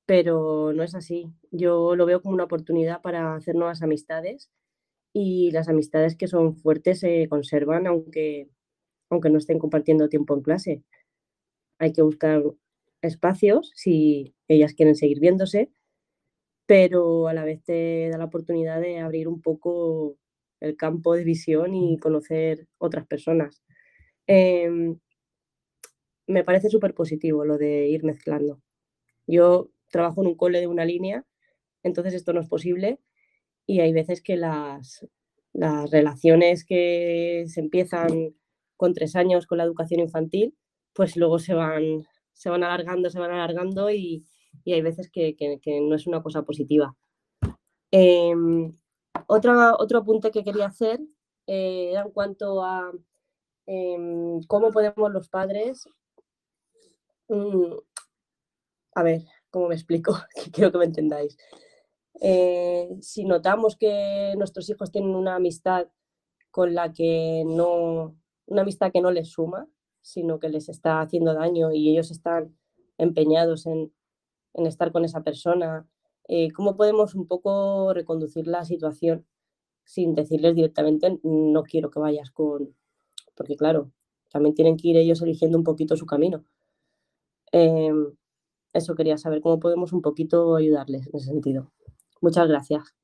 pero no es así. Yo lo veo como una oportunidad para hacer nuevas amistades y las amistades que son fuertes se conservan aunque, aunque no estén compartiendo tiempo en clase. Hay que buscar espacios si ellas quieren seguir viéndose, pero a la vez te da la oportunidad de abrir un poco el campo de visión y conocer otras personas. Em, me parece súper positivo lo de ir mezclando. Yo trabajo en un cole de una línea, entonces esto no es posible y hay veces que las, las relaciones que se empiezan con tres años con la educación infantil, pues luego se van, se van alargando, se van alargando y, hay veces que, no es una cosa positiva. Otra, otro apunte que quería hacer eh, era en cuanto a em, cómo podemos los padres, mm, a ver, ¿cómo me explico? Quiero que me entendáis. Eh, si notamos que nuestros hijos tienen una amistad con la que no, una amistad que no les suma, sino que les está haciendo daño y ellos están empeñados en, estar con esa persona, eh, ¿cómo podemos un poco reconducir la situación sin decirles directamente no quiero que vayas con, porque claro, también tienen que ir ellos eligiendo un poquito su camino. Em, eso quería saber, cómo podemos un poquito ayudarles en ese sentido. Muchas gracias.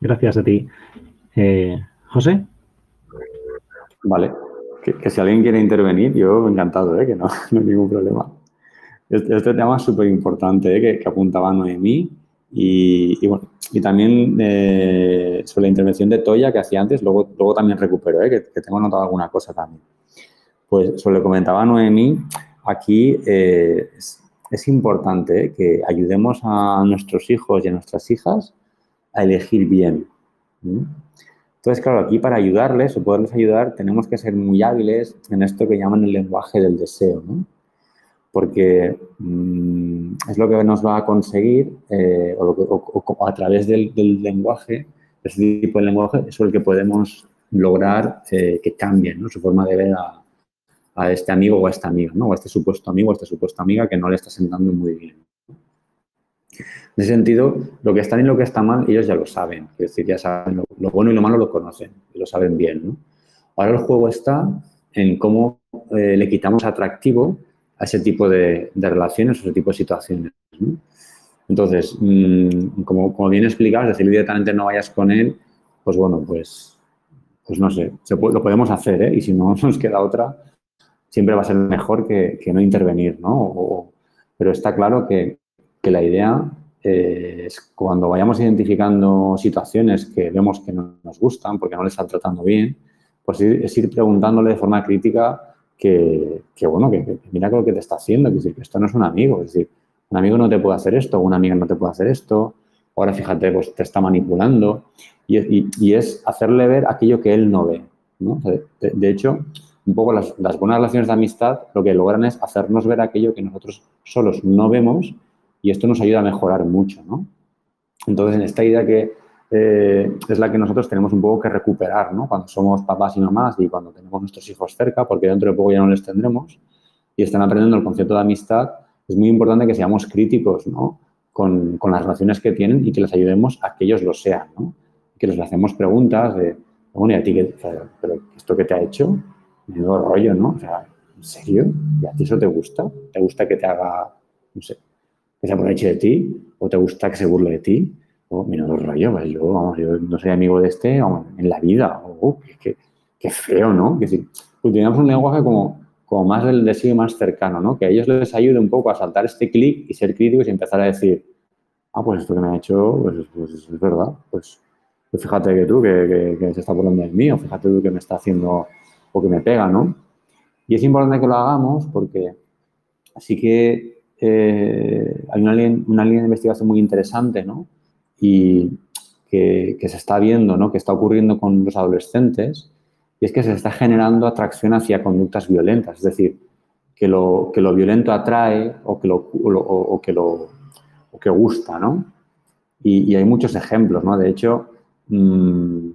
Gracias a ti. Eh, José. Vale. Que, si alguien quiere intervenir, yo encantado, ¿eh? que no, no hay ningún problema. Este, este tema es súper importante ¿eh? que, apuntaba Noemí y, bueno, y también eh, sobre la intervención de Toya que hacía antes, luego, luego también recupero, que, que tengo notado alguna cosa también. Pues sobre lo que comentaba Noemí, aquí es, es, importante que ayudemos a nuestros hijos y a nuestras hijas a elegir bien. Entonces, claro, aquí para ayudarles o poderles ayudar tenemos que ser muy hábiles en esto que llaman el lenguaje del deseo, ¿no? Porque mm, es lo que nos va a conseguir, eh, o, a través del, lenguaje, ese tipo de lenguaje, es el que podemos lograr eh, que cambien su forma de ver a, este amigo o a esta amiga, ¿no? o a este supuesto amigo o a esta supuesta amiga que no le está sentando muy bien. En ese sentido, lo que está bien y lo que está mal, ellos ya lo saben. Es decir, ya saben lo, bueno y lo malo lo conocen y lo saben bien. Ahora el juego está en cómo eh, le quitamos atractivo ese tipo de, relaciones o ese tipo de situaciones. Entonces, mm, como, bien explicado, decir directamente no vayas con él, pues bueno, pues, pues no sé, lo podemos hacer, ¿eh? Y si no nos queda otra, siempre va a ser mejor que, no intervenir, ¿no? pero está claro que, que la idea eh, es cuando vayamos identificando situaciones que vemos que no nos gustan porque no le están tratando bien, pues es ir preguntándole de forma crítica que, bueno, que, mira lo que te está haciendo, que, decir, que esto no es un amigo, es decir, un amigo no te puede hacer esto, una amiga no te puede hacer esto, ahora fíjate, pues te está manipulando y, es hacerle ver aquello que él no ve. De, hecho, un poco las, las buenas relaciones de amistad lo que logran es hacernos ver aquello que nosotros solos no vemos y esto nos ayuda a mejorar mucho, ¿no? Entonces, en esta idea que eh, es la que nosotros tenemos un poco que recuperar, ¿no? Cuando somos papás y mamás y cuando tenemos nuestros hijos cerca, porque dentro de poco ya no les tendremos y están aprendiendo el concepto de amistad, es muy importante que seamos críticos, ¿no? Con, las relaciones que tienen y que les ayudemos a que ellos lo sean, ¿no? Que les hacemos preguntas de, bueno, ¿y a ti qué, pero esto que te ha hecho? Menudo rollo, ¿no? O sea, ¿en serio? ¿Y a ti eso te gusta? ¿Te gusta que te haga, no sé, que se aproveche de ti o te gusta que se burle de ti. O, mira, los rayos, pues yo, no soy amigo de este en la vida. Oh, qué, qué, feo, ¿no? Utilizamos un lenguaje como, como más del deseo más cercano, ¿no? Que a ellos les ayude un poco a saltar este clic y ser críticos y empezar a decir, ah, pues esto que me ha hecho, pues, pues es verdad, pues, pues, fíjate que tú que, se está burlando de mí, o fíjate tú que me está haciendo o que me pega, ¿no? Y es importante que lo hagamos porque así que eh, hay una línea, de investigación muy interesante, ¿no? Y que, se está viendo, ¿no? que está ocurriendo con los adolescentes, y es que se está generando atracción hacia conductas violentas, es decir, que lo, que lo violento atrae o que lo, o, que lo que gusta, ¿no? Y, hay muchos ejemplos, ¿no? De hecho, mmm,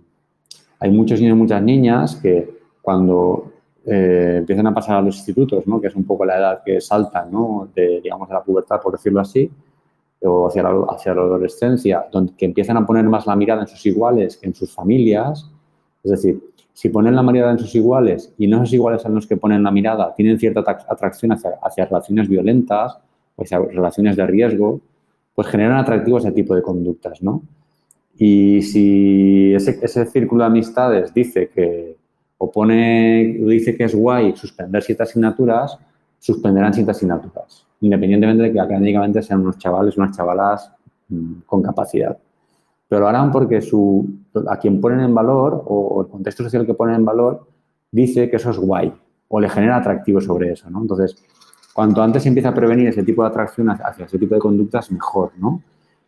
hay muchos niños y muchas niñas que cuando eh, empiezan a pasar a los institutos, ¿no? que es un poco la edad que saltan ¿no? de, digamos, de la pubertad, por decirlo así, o hacia la, hacia la adolescencia, donde, que empiezan a poner más la mirada en sus iguales que en sus familias. Es decir, si ponen la mirada en sus iguales y no esos iguales en los que ponen la mirada tienen cierta atracción hacia, hacia relaciones violentas o hacia relaciones de riesgo, pues generan atractivo ese tipo de conductas, ¿no? Y si ese, círculo de amistades dice que, o dice que es guay suspender ciertas asignaturas, suspenderán ciertas asignaturas, independientemente de que académicamente sean unos chavales, unas chavalas mm, con capacidad. Pero lo harán porque a quien ponen en valor o, el contexto social que ponen en valor dice que eso es guay o le genera atractivo sobre eso, ¿no? Entonces, cuanto antes se empieza a prevenir ese tipo de atracción hacia ese tipo de conductas, mejor, ¿no?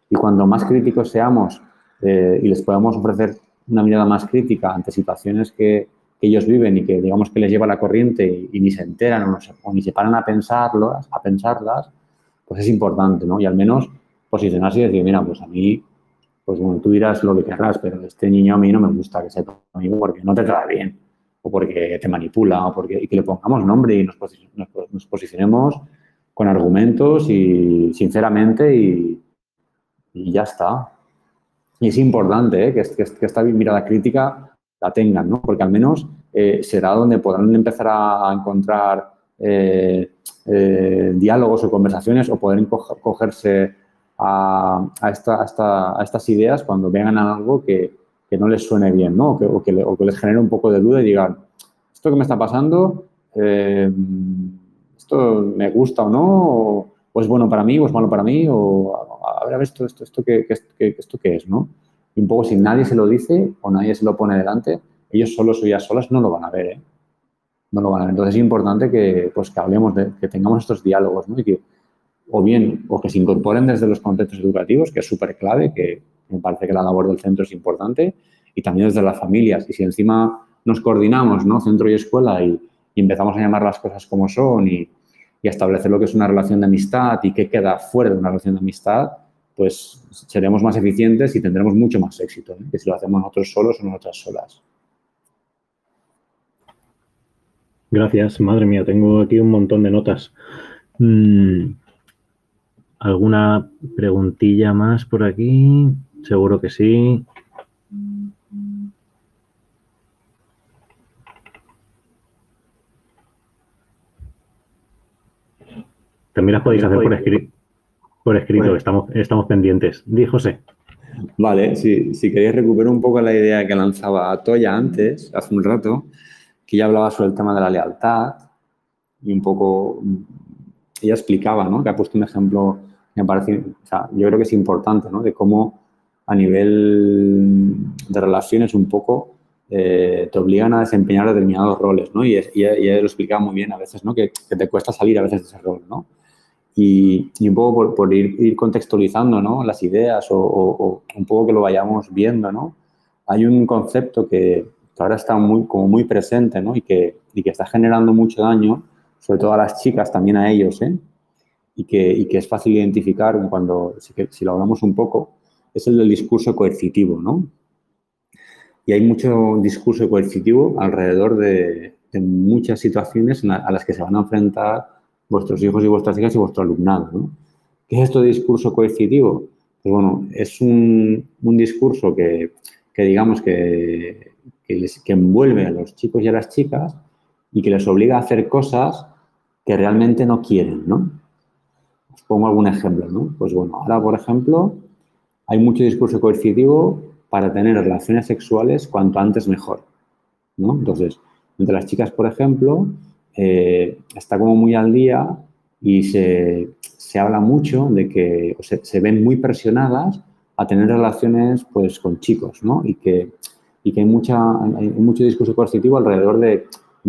Y cuando más críticos seamos eh, y les podamos ofrecer una mirada más crítica ante situaciones que, ellos viven y que digamos que les lleva la corriente y, ni se enteran o, ni se paran a pensarlas, a pensarlas, pues es importante, ¿no? Y al menos posicionarse y decir, mira, pues a mí, pues bueno, tú dirás lo que querrás, pero este niño a mí no me gusta que sea tu amigo porque no te trata bien o porque te manipula o porque y que le pongamos nombre y nos, nos posicionemos con argumentos y sinceramente y, y ya está. Y es importante ¿eh? que, que, esta mirada crítica la tengan, ¿no? porque al menos eh, será donde podrán empezar a, encontrar eh, diálogos o conversaciones o poder cogerse a, a, estas ideas cuando vengan a algo que, que, no les suene bien ¿no? o, que, o, que, les genere un poco de duda y digan, esto que me está pasando, esto me gusta o no, o, es bueno para mí o es malo para mí, o a ver, a ver, esto, esto, esto, qué, esto qué es, ¿no? Y un poco si nadie se lo dice o nadie se lo pone delante, ellos solos o ellas solas no lo van a ver, ¿eh? No lo van a ver. Entonces es importante que, pues, que hablemos, de, que tengamos estos diálogos, ¿no? Y que, o bien, o que se incorporen desde los contextos educativos, que es súper clave, que me parece que la labor del centro es importante, y también desde las familias. Y si encima nos coordinamos, ¿no? Centro y escuela, y, y empezamos a llamar las cosas como son y, y establecer lo que es una relación de amistad y qué queda fuera de una relación de amistad, pues seremos más eficientes y tendremos mucho más éxito ¿eh? que si lo hacemos nosotros solos o nosotras solas. Gracias, madre mía, tengo aquí un montón de notas. Mm, ¿Alguna preguntilla más por aquí? Seguro que sí. También las podéis hacer por, escrito, por escrito, estamos, estamos pendientes. Di José. Vale, si, si queréis recuperar un poco la idea que lanzaba Toya antes, hace un rato, que ya hablaba sobre el tema de la lealtad y un poco, ella explicaba, ¿no? Que ha puesto un ejemplo, me parece, o sea, yo creo que es importante, ¿no? De cómo a nivel de relaciones un poco eh, te obligan a desempeñar determinados roles, ¿no? Y, ella, lo explicaba muy bien a veces, ¿no? Que, que, te cuesta salir a veces de ese rol, ¿no? Y, un poco por, ir, contextualizando ¿no? las ideas o, un poco que lo vayamos viendo, ¿no? Hay un concepto que, ahora está muy, como muy presente ¿no? y, que, y que está generando mucho daño, sobre todo a las chicas, también a ellos, ¿eh? y, que, y que es fácil identificar cuando, si, si lo hablamos un poco, es el del discurso coercitivo, ¿no? Y hay mucho discurso coercitivo alrededor de, de muchas situaciones a las que se van a enfrentar vuestros hijos y vuestras hijas y vuestro alumnado. ¿no? ¿Qué es esto de discurso coercitivo? Pues bueno, es un, discurso que, digamos que, que, envuelve a los chicos y a las chicas y que les obliga a hacer cosas que realmente no quieren, ¿no? Os pongo algún ejemplo, ¿no? Pues bueno, ahora, por ejemplo, hay mucho discurso coercitivo para tener relaciones sexuales cuanto antes mejor, ¿no? Entonces, entre las chicas, por ejemplo, eh, está como muy al día y se, habla mucho de que se, ven muy presionadas a tener relaciones pues con chicos, ¿no? Y que, y que hay, mucha, hay mucho discurso coercitivo alrededor de,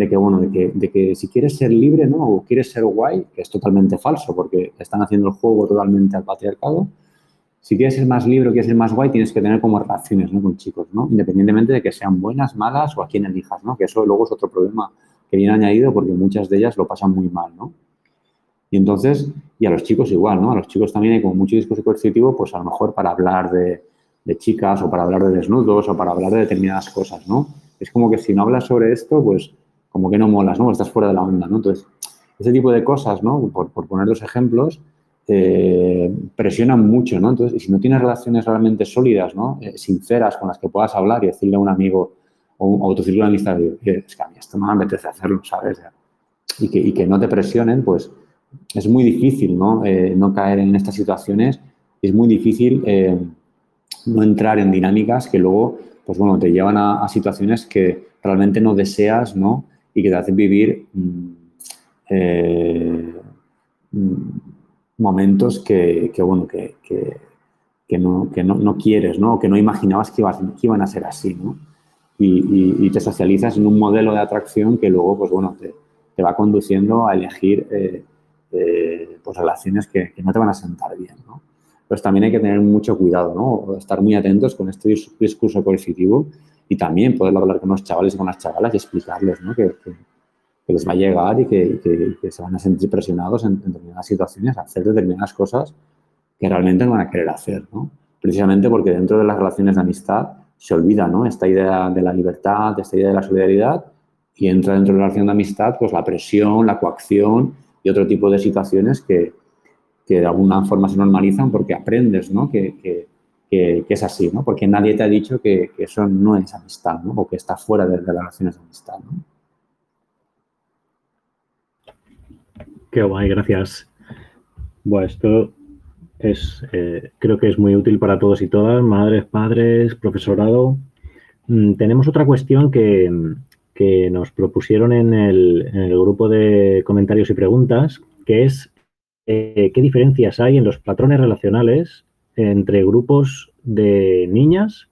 que, bueno, de que, de que, si quieres ser libre, ¿no? O quieres ser guay, que es totalmente falso porque están haciendo el juego totalmente al patriarcado, si quieres ser más libre, quieres ser más guay, tienes que tener como relaciones con chicos, ¿no? Independientemente de que sean buenas, malas o a quién elijas, ¿no? Que eso luego es otro problema que viene añadido porque muchas de ellas lo pasan muy mal, ¿no? Y entonces, y a los chicos igual, ¿no? A los chicos también hay como mucho discurso coercitivo, pues a lo mejor para hablar de, chicas o para hablar de desnudos o para hablar de determinadas cosas, ¿no? Es como que si no hablas sobre esto, pues como que no molas, ¿no? Estás fuera de la onda, ¿no? Entonces, ese tipo de cosas, ¿no? Por, por poner los ejemplos, eh, presionan mucho, ¿no? Entonces, si no tienes relaciones realmente sólidas, ¿no? Eh, sinceras con las que puedas hablar y decirle a un amigo o, a tu círculo de es que a mí esto no me apetece hacerlo, ¿sabes? Y que, que no te presionen, pues es muy difícil, ¿no? Eh, no caer en estas situaciones, es muy difícil no entrar en dinámicas que luego, pues bueno, te llevan a, situaciones que realmente no deseas, ¿no? Y que te hacen vivir mm, mm, momentos que, bueno, que, no, que no, quieres, ¿no? Que no imaginabas que, iban a ser así, ¿no? Y, te socializas en un modelo de atracción que luego, pues bueno, te, va conduciendo a elegir eh, eh, pues relaciones que, no te van a sentar bien, ¿no? Pues también hay que tener mucho cuidado, ¿no? Estar muy atentos con este discurso coercitivo y también poder hablar con los chavales y con las chavalas y explicarles, ¿no? Que, que les va a llegar y que, se van a sentir presionados en, determinadas situaciones a hacer determinadas cosas que realmente no van a querer hacer, ¿no? Precisamente porque dentro de las relaciones de amistad se olvida, ¿no? Esta idea de la libertad, esta idea de la solidaridad y entra dentro de la relación de amistad pues la presión, la coacción y otro tipo de situaciones que, de alguna forma se normalizan porque aprendes, ¿no? Que, es así, ¿no? Porque nadie te ha dicho que, eso no es amistad, ¿no? O que está fuera de, las relaciones de amistad. Qué guay, gracias. Bueno, esto es, eh, creo que es muy útil para todos y todas, madres, padres, profesorado. Mm, tenemos otra cuestión que, nos propusieron en el, grupo de comentarios y preguntas, que es eh, qué diferencias hay en los patrones relacionales entre grupos de niñas,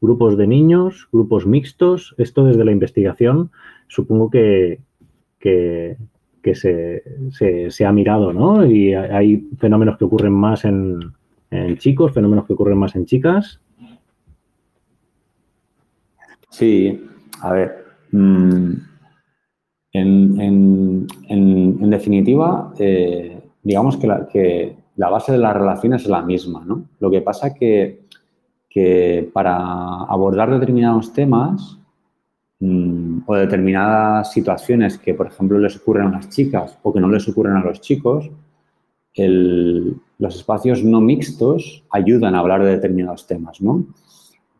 grupos de niños, grupos mixtos. Esto desde la investigación supongo que, que se, se, ha mirado, ¿no? Y hay fenómenos que ocurren más en, chicos, fenómenos que ocurren más en chicas. Sí, a ver. Mm, en, definitiva, eh, digamos que la, que la, base de las relaciones es la misma, ¿no? Lo que pasa que, que para abordar determinados temas Mm, o determinadas situaciones que, por ejemplo, les ocurren a las chicas o que no les ocurren a los chicos, los espacios no mixtos ayudan a hablar de determinados temas, ¿no?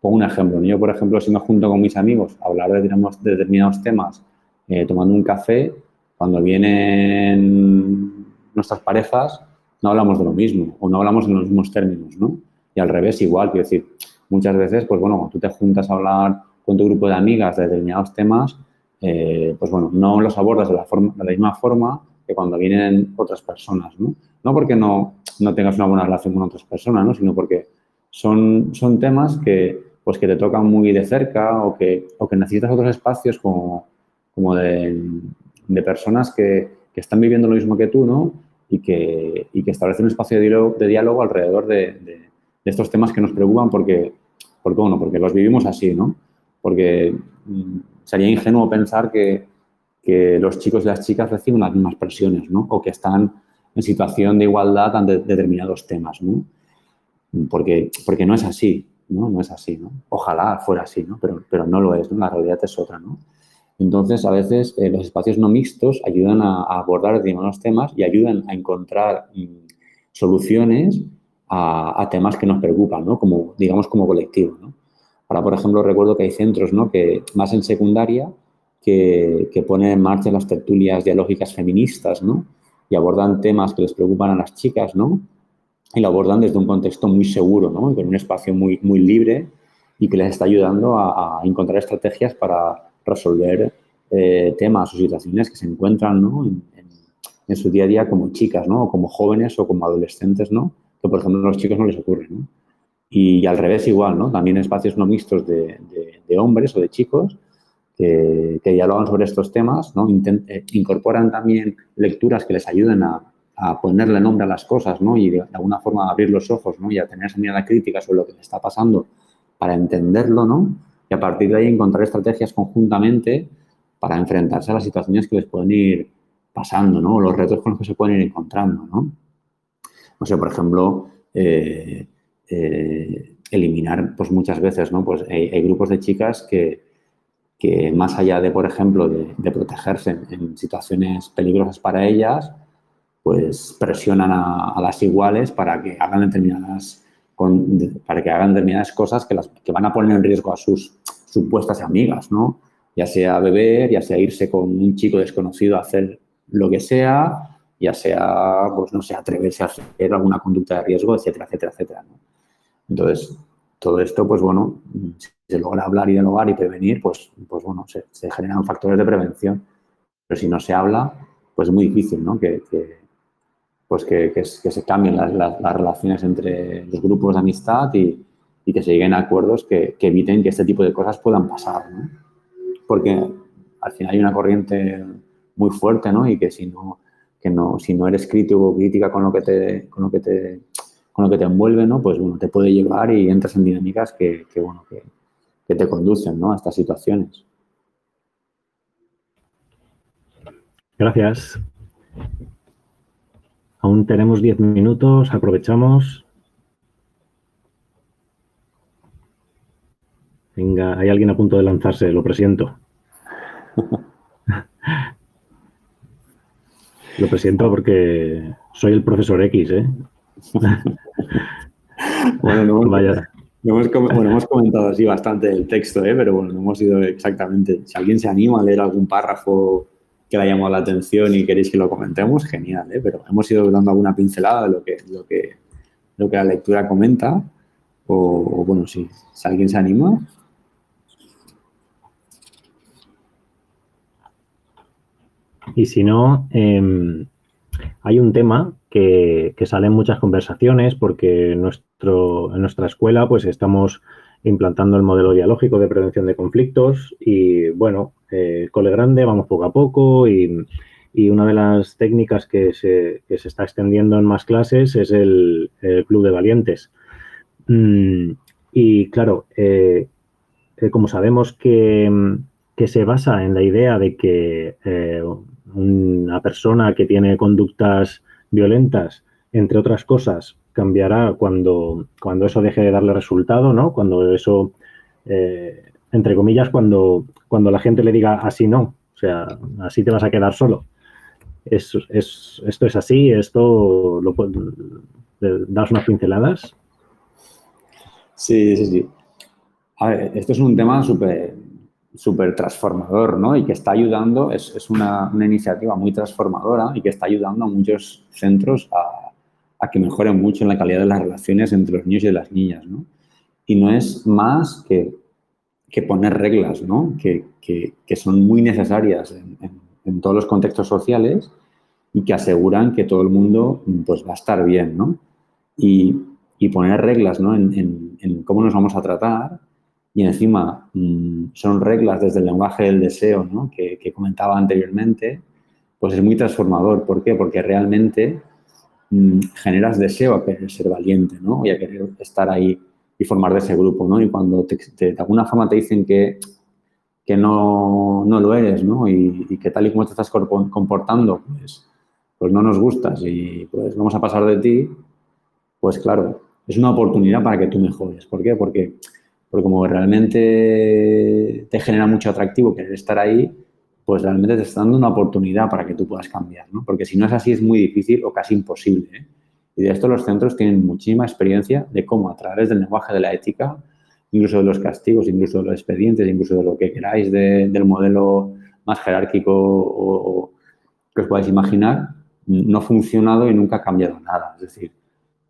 Pongo un ejemplo. Yo, por ejemplo, si me junto con mis amigos a hablar de determinados, temas eh, tomando un café, cuando vienen nuestras parejas, no hablamos de lo mismo o no hablamos en los mismos términos, ¿no? Y al revés, igual, quiero decir, muchas veces, pues bueno, cuando tú te juntas a hablar con tu grupo de amigas de determinados temas, eh, pues bueno, no los abordas de la, forma, de la misma forma que cuando vienen otras personas, ¿no? No porque no, no tengas una buena relación con otras personas, ¿no? Sino porque son, son temas que, pues que te tocan muy de cerca o que, o que necesitas otros espacios como, como de, de personas que, que, están viviendo lo mismo que tú, ¿no? Y que, y que establecen un espacio de diálogo, de diálogo alrededor de, de, estos temas que nos preocupan porque, porque, bueno, porque los vivimos así, ¿no? Porque mm, sería ingenuo pensar que, los chicos y las chicas reciben las mismas presiones, ¿no? O que están en situación de igualdad ante determinados temas, ¿no? Porque, porque no es así, ¿no? No es así, ¿no? Ojalá fuera así, ¿no? Pero, pero no lo es, ¿no? La realidad es otra, ¿no? Entonces, a veces eh, los espacios no mixtos ayudan a, abordar determinados temas y ayudan a encontrar mm, soluciones a, a, temas que nos preocupan, ¿no? Como, digamos, como colectivo, ¿no? Ahora, por ejemplo, recuerdo que hay centros, ¿no? Que más en secundaria, que, que ponen en marcha las tertulias dialógicas feministas, ¿no? Y abordan temas que les preocupan a las chicas, ¿no? Y lo abordan desde un contexto muy seguro, ¿no? Y con un espacio muy, muy libre y que les está ayudando a, encontrar estrategias para resolver eh, temas o situaciones que se encuentran, ¿no? En, su día a día como chicas, ¿no? O como jóvenes o como adolescentes, ¿no? Que, por ejemplo, a los chicos no les ocurre, ¿no? Y al revés igual, ¿no? También espacios no mixtos de, hombres o de chicos que, que, dialogan sobre estos temas, ¿no? Eh, incorporan también lecturas que les ayuden a, a ponerle nombre a las cosas, ¿no? Y de, alguna forma abrir los ojos, ¿no? Y a tener esa mirada crítica sobre lo que le está pasando para entenderlo, ¿no? Y a partir de ahí encontrar estrategias conjuntamente para enfrentarse a las situaciones que les pueden ir pasando, ¿no? Los retos con los que se pueden ir encontrando, ¿no? No sé, por ejemplo, eh, eh, eliminar, pues muchas veces, ¿no? Pues hay, grupos de chicas que, que, más allá de, por ejemplo, de, protegerse en, situaciones peligrosas para ellas, pues presionan a, las iguales para que hagan determinadas para que hagan determinadas cosas que, las, que van a poner en riesgo a sus supuestas amigas, ¿no? Ya sea beber, ya sea irse con un chico desconocido a hacer lo que sea, ya sea, pues no sé, atreverse a hacer alguna conducta de riesgo, etcétera, etcétera, etcétera. Entonces, todo esto, pues bueno, si se logra hablar y dialogar y prevenir, pues, pues bueno, se, generan factores de prevención. Pero si no se habla, pues es muy difícil, ¿no? Que, pues que, se cambien las, relaciones entre los grupos de amistad y, que se lleguen a acuerdos que, eviten que este tipo de cosas puedan pasar, ¿no? Porque al final hay una corriente muy fuerte, ¿no? Y que si no, que no, si no eres crítico o crítica con lo que te, con lo que te, con lo que te envuelve, ¿no? Pues bueno, te puede llevar y entras en dinámicas que, bueno, que, que te conducen, ¿no? A estas situaciones. Gracias. Aún tenemos diez minutos, aprovechamos. Venga, hay alguien a punto de lanzarse, lo presiento. lo presiento porque soy el profesor X, ¿eh? bueno, no hemos, hemos, comentado así bastante el texto, ¿eh? pero bueno, no hemos ido exactamente. Si alguien se anima a leer algún párrafo que le ha llamado la atención y queréis que lo comentemos, genial, ¿eh? pero hemos ido dando alguna pincelada de lo que, lo que, lo que la lectura comenta. O, bueno, si, si alguien se anima. Y si no, em, hay un tema que, sale en muchas conversaciones porque en, nuestro, en nuestra escuela pues estamos implantando el modelo dialógico de prevención de conflictos y bueno, eh, cole grande, vamos poco a poco y, una de las técnicas que se, se, está extendiendo en más clases es el, Club de Valientes. Mm, y claro, eh, eh, como sabemos que, que, se basa en la idea de que una persona que tiene conductas violentas, entre otras cosas, cambiará cuando, cuando eso deje de darle resultado, ¿no? Cuando eso, eh, entre comillas, cuando, cuando la gente le diga así no, o sea, así te vas a quedar solo. Es, esto es así, esto lo das unas pinceladas. Sí, sí, sí. A ver, esto es un tema súper súper transformador, ¿no? Y que está ayudando, es, es una, una, iniciativa muy transformadora y que está ayudando a muchos centros a, a, que mejoren mucho en la calidad de las relaciones entre los niños y las niñas, ¿no? Y no es más que, que poner reglas, ¿no? Que, que, que son muy necesarias en, en, todos los contextos sociales y que aseguran que todo el mundo pues, va a estar bien, ¿no? Y, y poner reglas, ¿no? En, en cómo nos vamos a tratar y encima mm, son reglas desde el lenguaje del deseo ¿no? que, comentaba anteriormente, pues es muy transformador. ¿Por qué? Porque realmente mm, generas deseo a querer ser valiente ¿no? y a querer estar ahí y formar de ese grupo. ¿no? Y cuando de alguna forma te dicen que, que no, no lo eres ¿no? Y, que tal y como te estás comportando, pues, pues no nos gustas y pues vamos a pasar de ti, pues claro, es una oportunidad para que tú mejores. ¿Por qué? Porque porque como realmente te genera mucho atractivo querer estar ahí, pues realmente te está dando una oportunidad para que tú puedas cambiar, ¿no? Porque si no es así es muy difícil o casi imposible. ¿eh? Y de esto los centros tienen muchísima experiencia de cómo a través del lenguaje de la ética, incluso de los castigos, incluso de los expedientes, incluso de lo que queráis del modelo más jerárquico o, que os podáis imaginar, no ha funcionado y nunca ha cambiado nada. Es decir,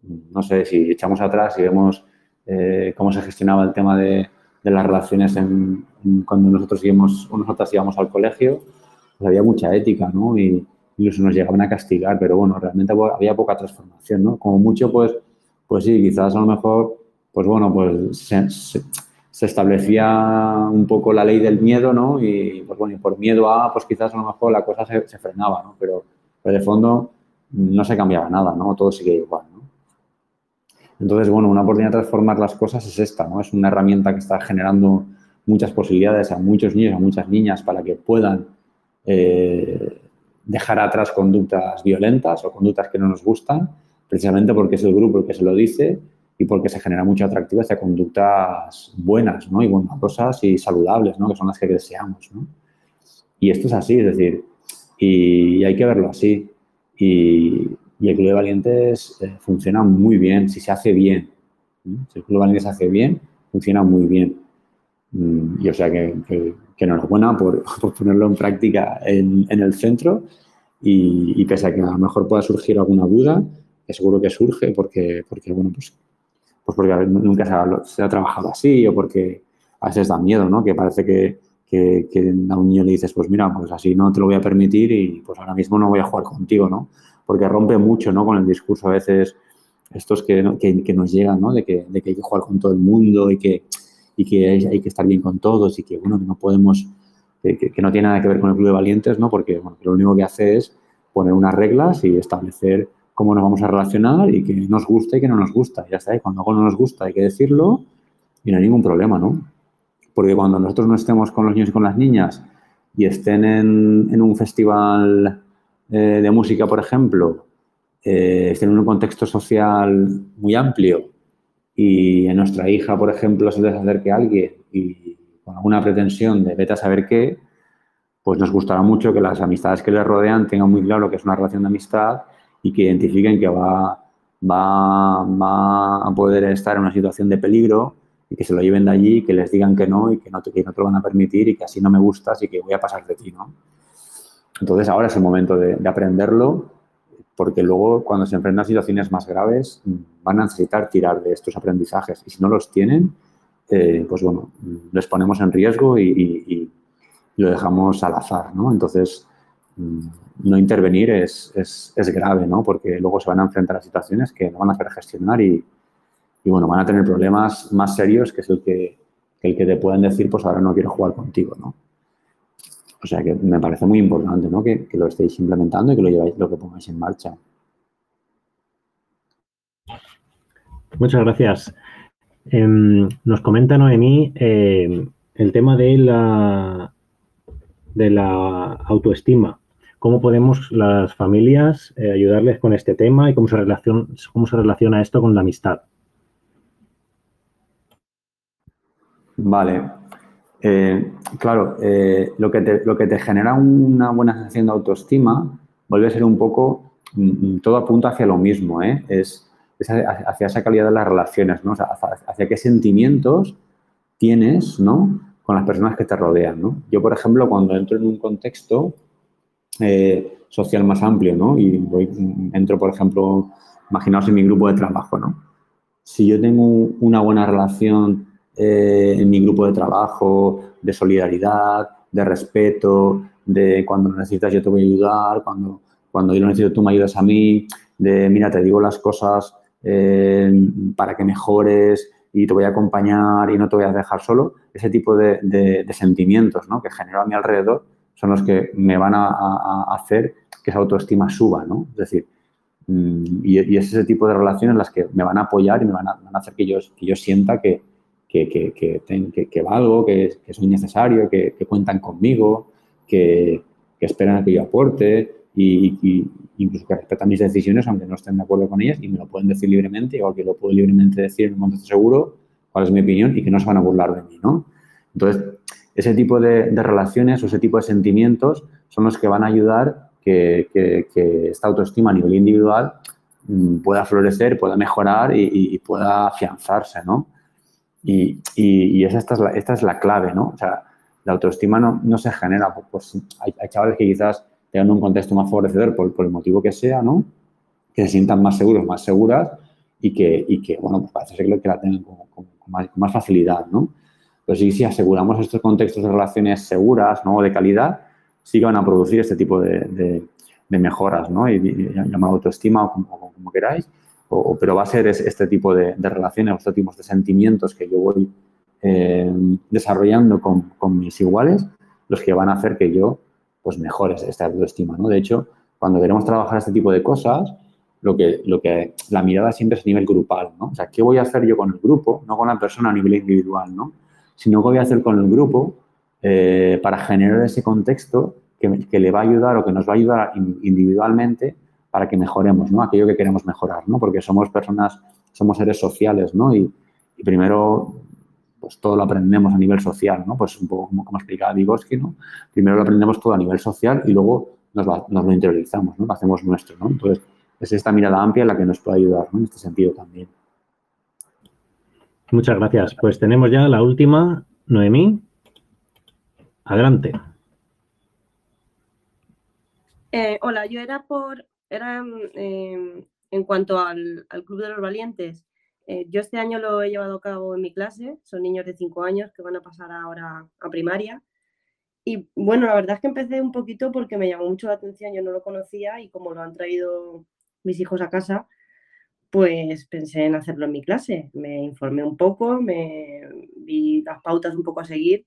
no sé, si echamos atrás y vemos eh, cómo se gestionaba el tema de, las relaciones cuando nosotros íbamos, nosotras íbamos al colegio, pues había mucha ética, ¿no? Y incluso nos llegaban a castigar, pero bueno, realmente había poca transformación, ¿no? Como mucho, pues, pues sí, quizás a lo mejor, pues bueno, pues se, establecía un poco la ley del miedo, ¿no? Y pues bueno, y por miedo a, pues quizás a lo mejor la cosa se, frenaba, ¿no? Pero, pero de fondo no se cambiaba nada, ¿no? Todo sigue igual, ¿no? Entonces, bueno, una oportunidad de transformar las cosas es esta, ¿no? Es una herramienta que está generando muchas posibilidades a muchos niños, a muchas niñas para que puedan eh, dejar atrás conductas violentas o conductas que no nos gustan, precisamente porque es el grupo el que se lo dice y porque se genera mucho atractivo hacia conductas buenas, ¿no? Y bondadosas y saludables, ¿no? Que son las que deseamos, ¿no? Y esto es así, es decir, y hay que verlo así. Y, el Club de Valientes eh, funciona muy bien si se hace bien. Si el Club de Valientes se hace bien, funciona muy bien. Mm, y o sea que, que, que enhorabuena por, por, ponerlo en práctica en, en el centro y, y, pese a que a lo mejor pueda surgir alguna duda, que seguro que surge porque, porque bueno, pues, pues porque nunca se ha, se ha, trabajado así o porque a veces da miedo, ¿no? Que parece que, que, que, a un niño le dices, pues mira, pues así no te lo voy a permitir y pues ahora mismo no voy a jugar contigo, ¿no? Porque rompe mucho, ¿no? Con el discurso a veces estos que, que, que nos llegan, ¿no? De que, de que hay que jugar con todo el mundo y que, y que hay, que estar bien con todos y que, bueno, que no podemos, que, no tiene nada que ver con el Club de Valientes, ¿no? Porque, bueno, lo único que hace es poner unas reglas y establecer cómo nos vamos a relacionar y que nos gusta y que no nos gusta. Ya está, y cuando algo no nos gusta hay que decirlo y no hay ningún problema, ¿no? Porque cuando nosotros no estemos con los niños y con las niñas y estén en, en un festival eh, de música, por ejemplo, eh, estén en un contexto social muy amplio y a nuestra hija, por ejemplo, se les acerque a alguien y con alguna pretensión de vete a saber qué, pues nos gustará mucho que las amistades que les rodean tengan muy claro que es una relación de amistad y que identifiquen que va, va, va a poder estar en una situación de peligro y que se lo lleven de allí, que les digan que no y que no, te, que no te lo van a permitir y que así no me gustas y que voy a pasar de ti, ¿no? Entonces ahora es el momento de, de aprenderlo porque luego cuando se enfrentan a situaciones más graves van a necesitar tirar de estos aprendizajes y si no los tienen, eh, pues bueno, les ponemos en riesgo y, lo dejamos al azar, ¿no? Entonces, no intervenir es, es, es, grave, ¿no? Porque luego se van a enfrentar a situaciones que no van a saber gestionar y, y bueno, van a tener problemas más serios que es el que, el que te pueden decir, pues ahora no quiero jugar contigo, ¿no? O sea que me parece muy importante, ¿no? Que, que lo estéis implementando y que lo lleváis, lo que pongáis en marcha. Muchas gracias. Eh, nos comenta Noemí eh, el tema de la, de la autoestima. ¿Cómo podemos las familias eh, ayudarles con este tema y cómo se, relaciona, cómo se relaciona esto con la amistad? Vale. Eh, claro, eh, lo, que te, lo que te genera una buena sensación de autoestima vuelve a ser un poco, mm, todo apunta hacia lo mismo, ¿eh? es, hacia esa calidad de las relaciones, ¿no? Hacia, qué sentimientos tienes ¿no? con las personas que te rodean. ¿no? Yo, por ejemplo, cuando entro en un contexto eh, social más amplio ¿no? y voy, entro, por ejemplo, imaginaos en mi grupo de trabajo, ¿no? si yo tengo una buena relación eh, en mi grupo de trabajo, de solidaridad, de respeto, de cuando necesitas yo te voy a ayudar, cuando, cuando yo lo necesito tú me ayudas a mí, de mira, te digo las cosas eh, para que mejores y te voy a acompañar y no te voy a dejar solo. Ese tipo de, sentimientos que genero a mi alrededor son los que me van a, hacer que esa autoestima suba. Es decir, mm, y, y, es ese tipo de relaciones las que me van a apoyar y me van a, van a hacer que yo, que yo sienta que, que, que, que, ten, que, valgo, que, soy necesario, que, cuentan conmigo, que, esperan a que yo aporte y, y, incluso que respetan mis decisiones aunque no estén de acuerdo con ellas y me lo pueden decir libremente, igual que lo puedo libremente decir en un momento seguro cuál es mi opinión y que no se van a burlar de mí, ¿no? Entonces, ese tipo de, de relaciones o ese tipo de sentimientos son los que van a ayudar que, que, que esta autoestima a nivel individual mmm, pueda florecer, pueda mejorar y, y, pueda afianzarse, ¿no? Y, y, y esta, es la, esta es la clave, ¿no? O sea, la autoestima no, no se genera, pues, hay, hay, chavales que quizás tengan un contexto más favorecedor por, por, el motivo que sea, ¿no? Que se sientan más seguros, más seguras y que, y que bueno, pues parece ser que la tengan con, con, con, más, con más, facilidad, ¿no? Pero sí, si aseguramos estos contextos de relaciones seguras, ¿no? De calidad, sí que van a producir este tipo de, de, de mejoras, ¿no? Y, y llamado autoestima o como, como queráis pero va a ser este tipo de, de relaciones, estos tipos de sentimientos que yo voy eh, desarrollando con, mis iguales, los que van a hacer que yo pues mejore esta autoestima, ¿no? De hecho, cuando queremos trabajar este tipo de cosas, lo que, lo que la mirada siempre es a nivel grupal, ¿no? O sea, ¿qué voy a hacer yo con el grupo? No con la persona a nivel individual, ¿no? Sino qué voy a hacer con el grupo eh, para generar ese contexto que, le va a ayudar o que nos va a ayudar individualmente para que mejoremos, ¿no? Aquello que queremos mejorar, ¿no? Porque somos personas, somos seres sociales, ¿no? Y, y primero, pues todo lo aprendemos a nivel social, ¿no? Pues un poco como, como explicaba Vygotsky, ¿no? Primero lo aprendemos todo a nivel social y luego nos, va, nos lo interiorizamos, ¿no? Lo hacemos nuestro, ¿no? Entonces, es esta mirada amplia la que nos puede ayudar, ¿no? En este sentido también. Muchas gracias. Pues tenemos ya la última, Noemí. Adelante. Eh, hola, yo era por, era eh, en cuanto al, al, Club de los Valientes. Eh, yo este año lo he llevado a cabo en mi clase, son niños de 5 años que van a pasar ahora a primaria. Y bueno, la verdad es que empecé un poquito porque me llamó mucho la atención, yo no lo conocía y como lo han traído mis hijos a casa, pues pensé en hacerlo en mi clase. Me informé un poco, me vi las pautas un poco a seguir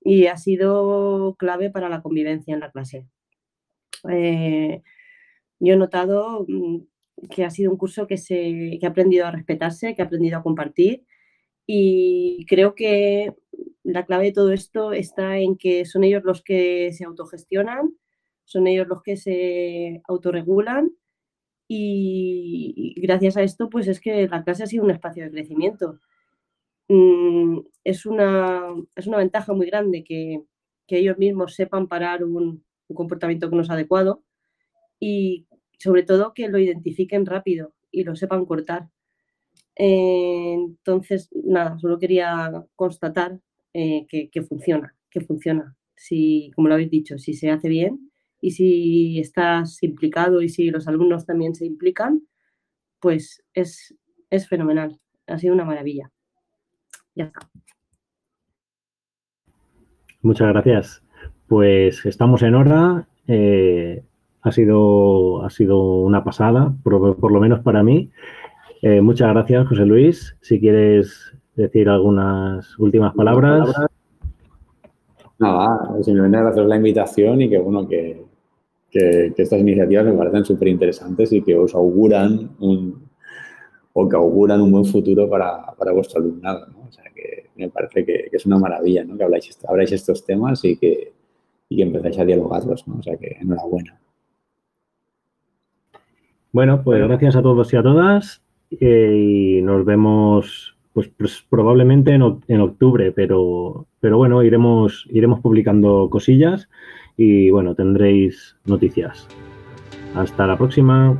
y ha sido clave para la convivencia en la clase. Eh, yo he notado mm, que ha sido un curso que, se, que ha aprendido a respetarse, que ha aprendido a compartir y creo que la clave de todo esto está en que son ellos los que se autogestionan, son ellos los que se autorregulan y gracias a esto pues es que la clase ha sido un espacio de crecimiento. Mm, es, una, es una ventaja muy grande que, que ellos mismos sepan parar un, un, comportamiento que no es adecuado y sobre todo que lo identifiquen rápido y lo sepan cortar. Eh, entonces, nada, solo quería constatar eh, que, funciona, que funciona. Si, como lo habéis dicho, si se hace bien y si estás implicado y si los alumnos también se implican, pues es, es fenomenal. Ha sido una maravilla. Ya está. Muchas gracias. Pues estamos en hora. Eh, ha, sido, ha sido una pasada, por, por lo menos para mí. Eh, muchas gracias, José Luis. Si quieres decir algunas últimas palabras. Nada, simplemente agradecer la invitación y que bueno que, que, estas iniciativas me parecen súper interesantes y que os auguran un, o que auguran un buen futuro para, para vuestro alumnado. ¿no? O sea, que me parece que, que es una maravilla ¿no? que habláis, habláis estos temas y que, y que empezáis a dialogarlos. ¿no? O sea, que enhorabuena. Bueno, pues gracias a todos y a todas eh, y nos vemos pues, pues probablemente en, en, octubre, pero, pero bueno, iremos, iremos publicando cosillas y bueno, tendréis noticias. Hasta la próxima.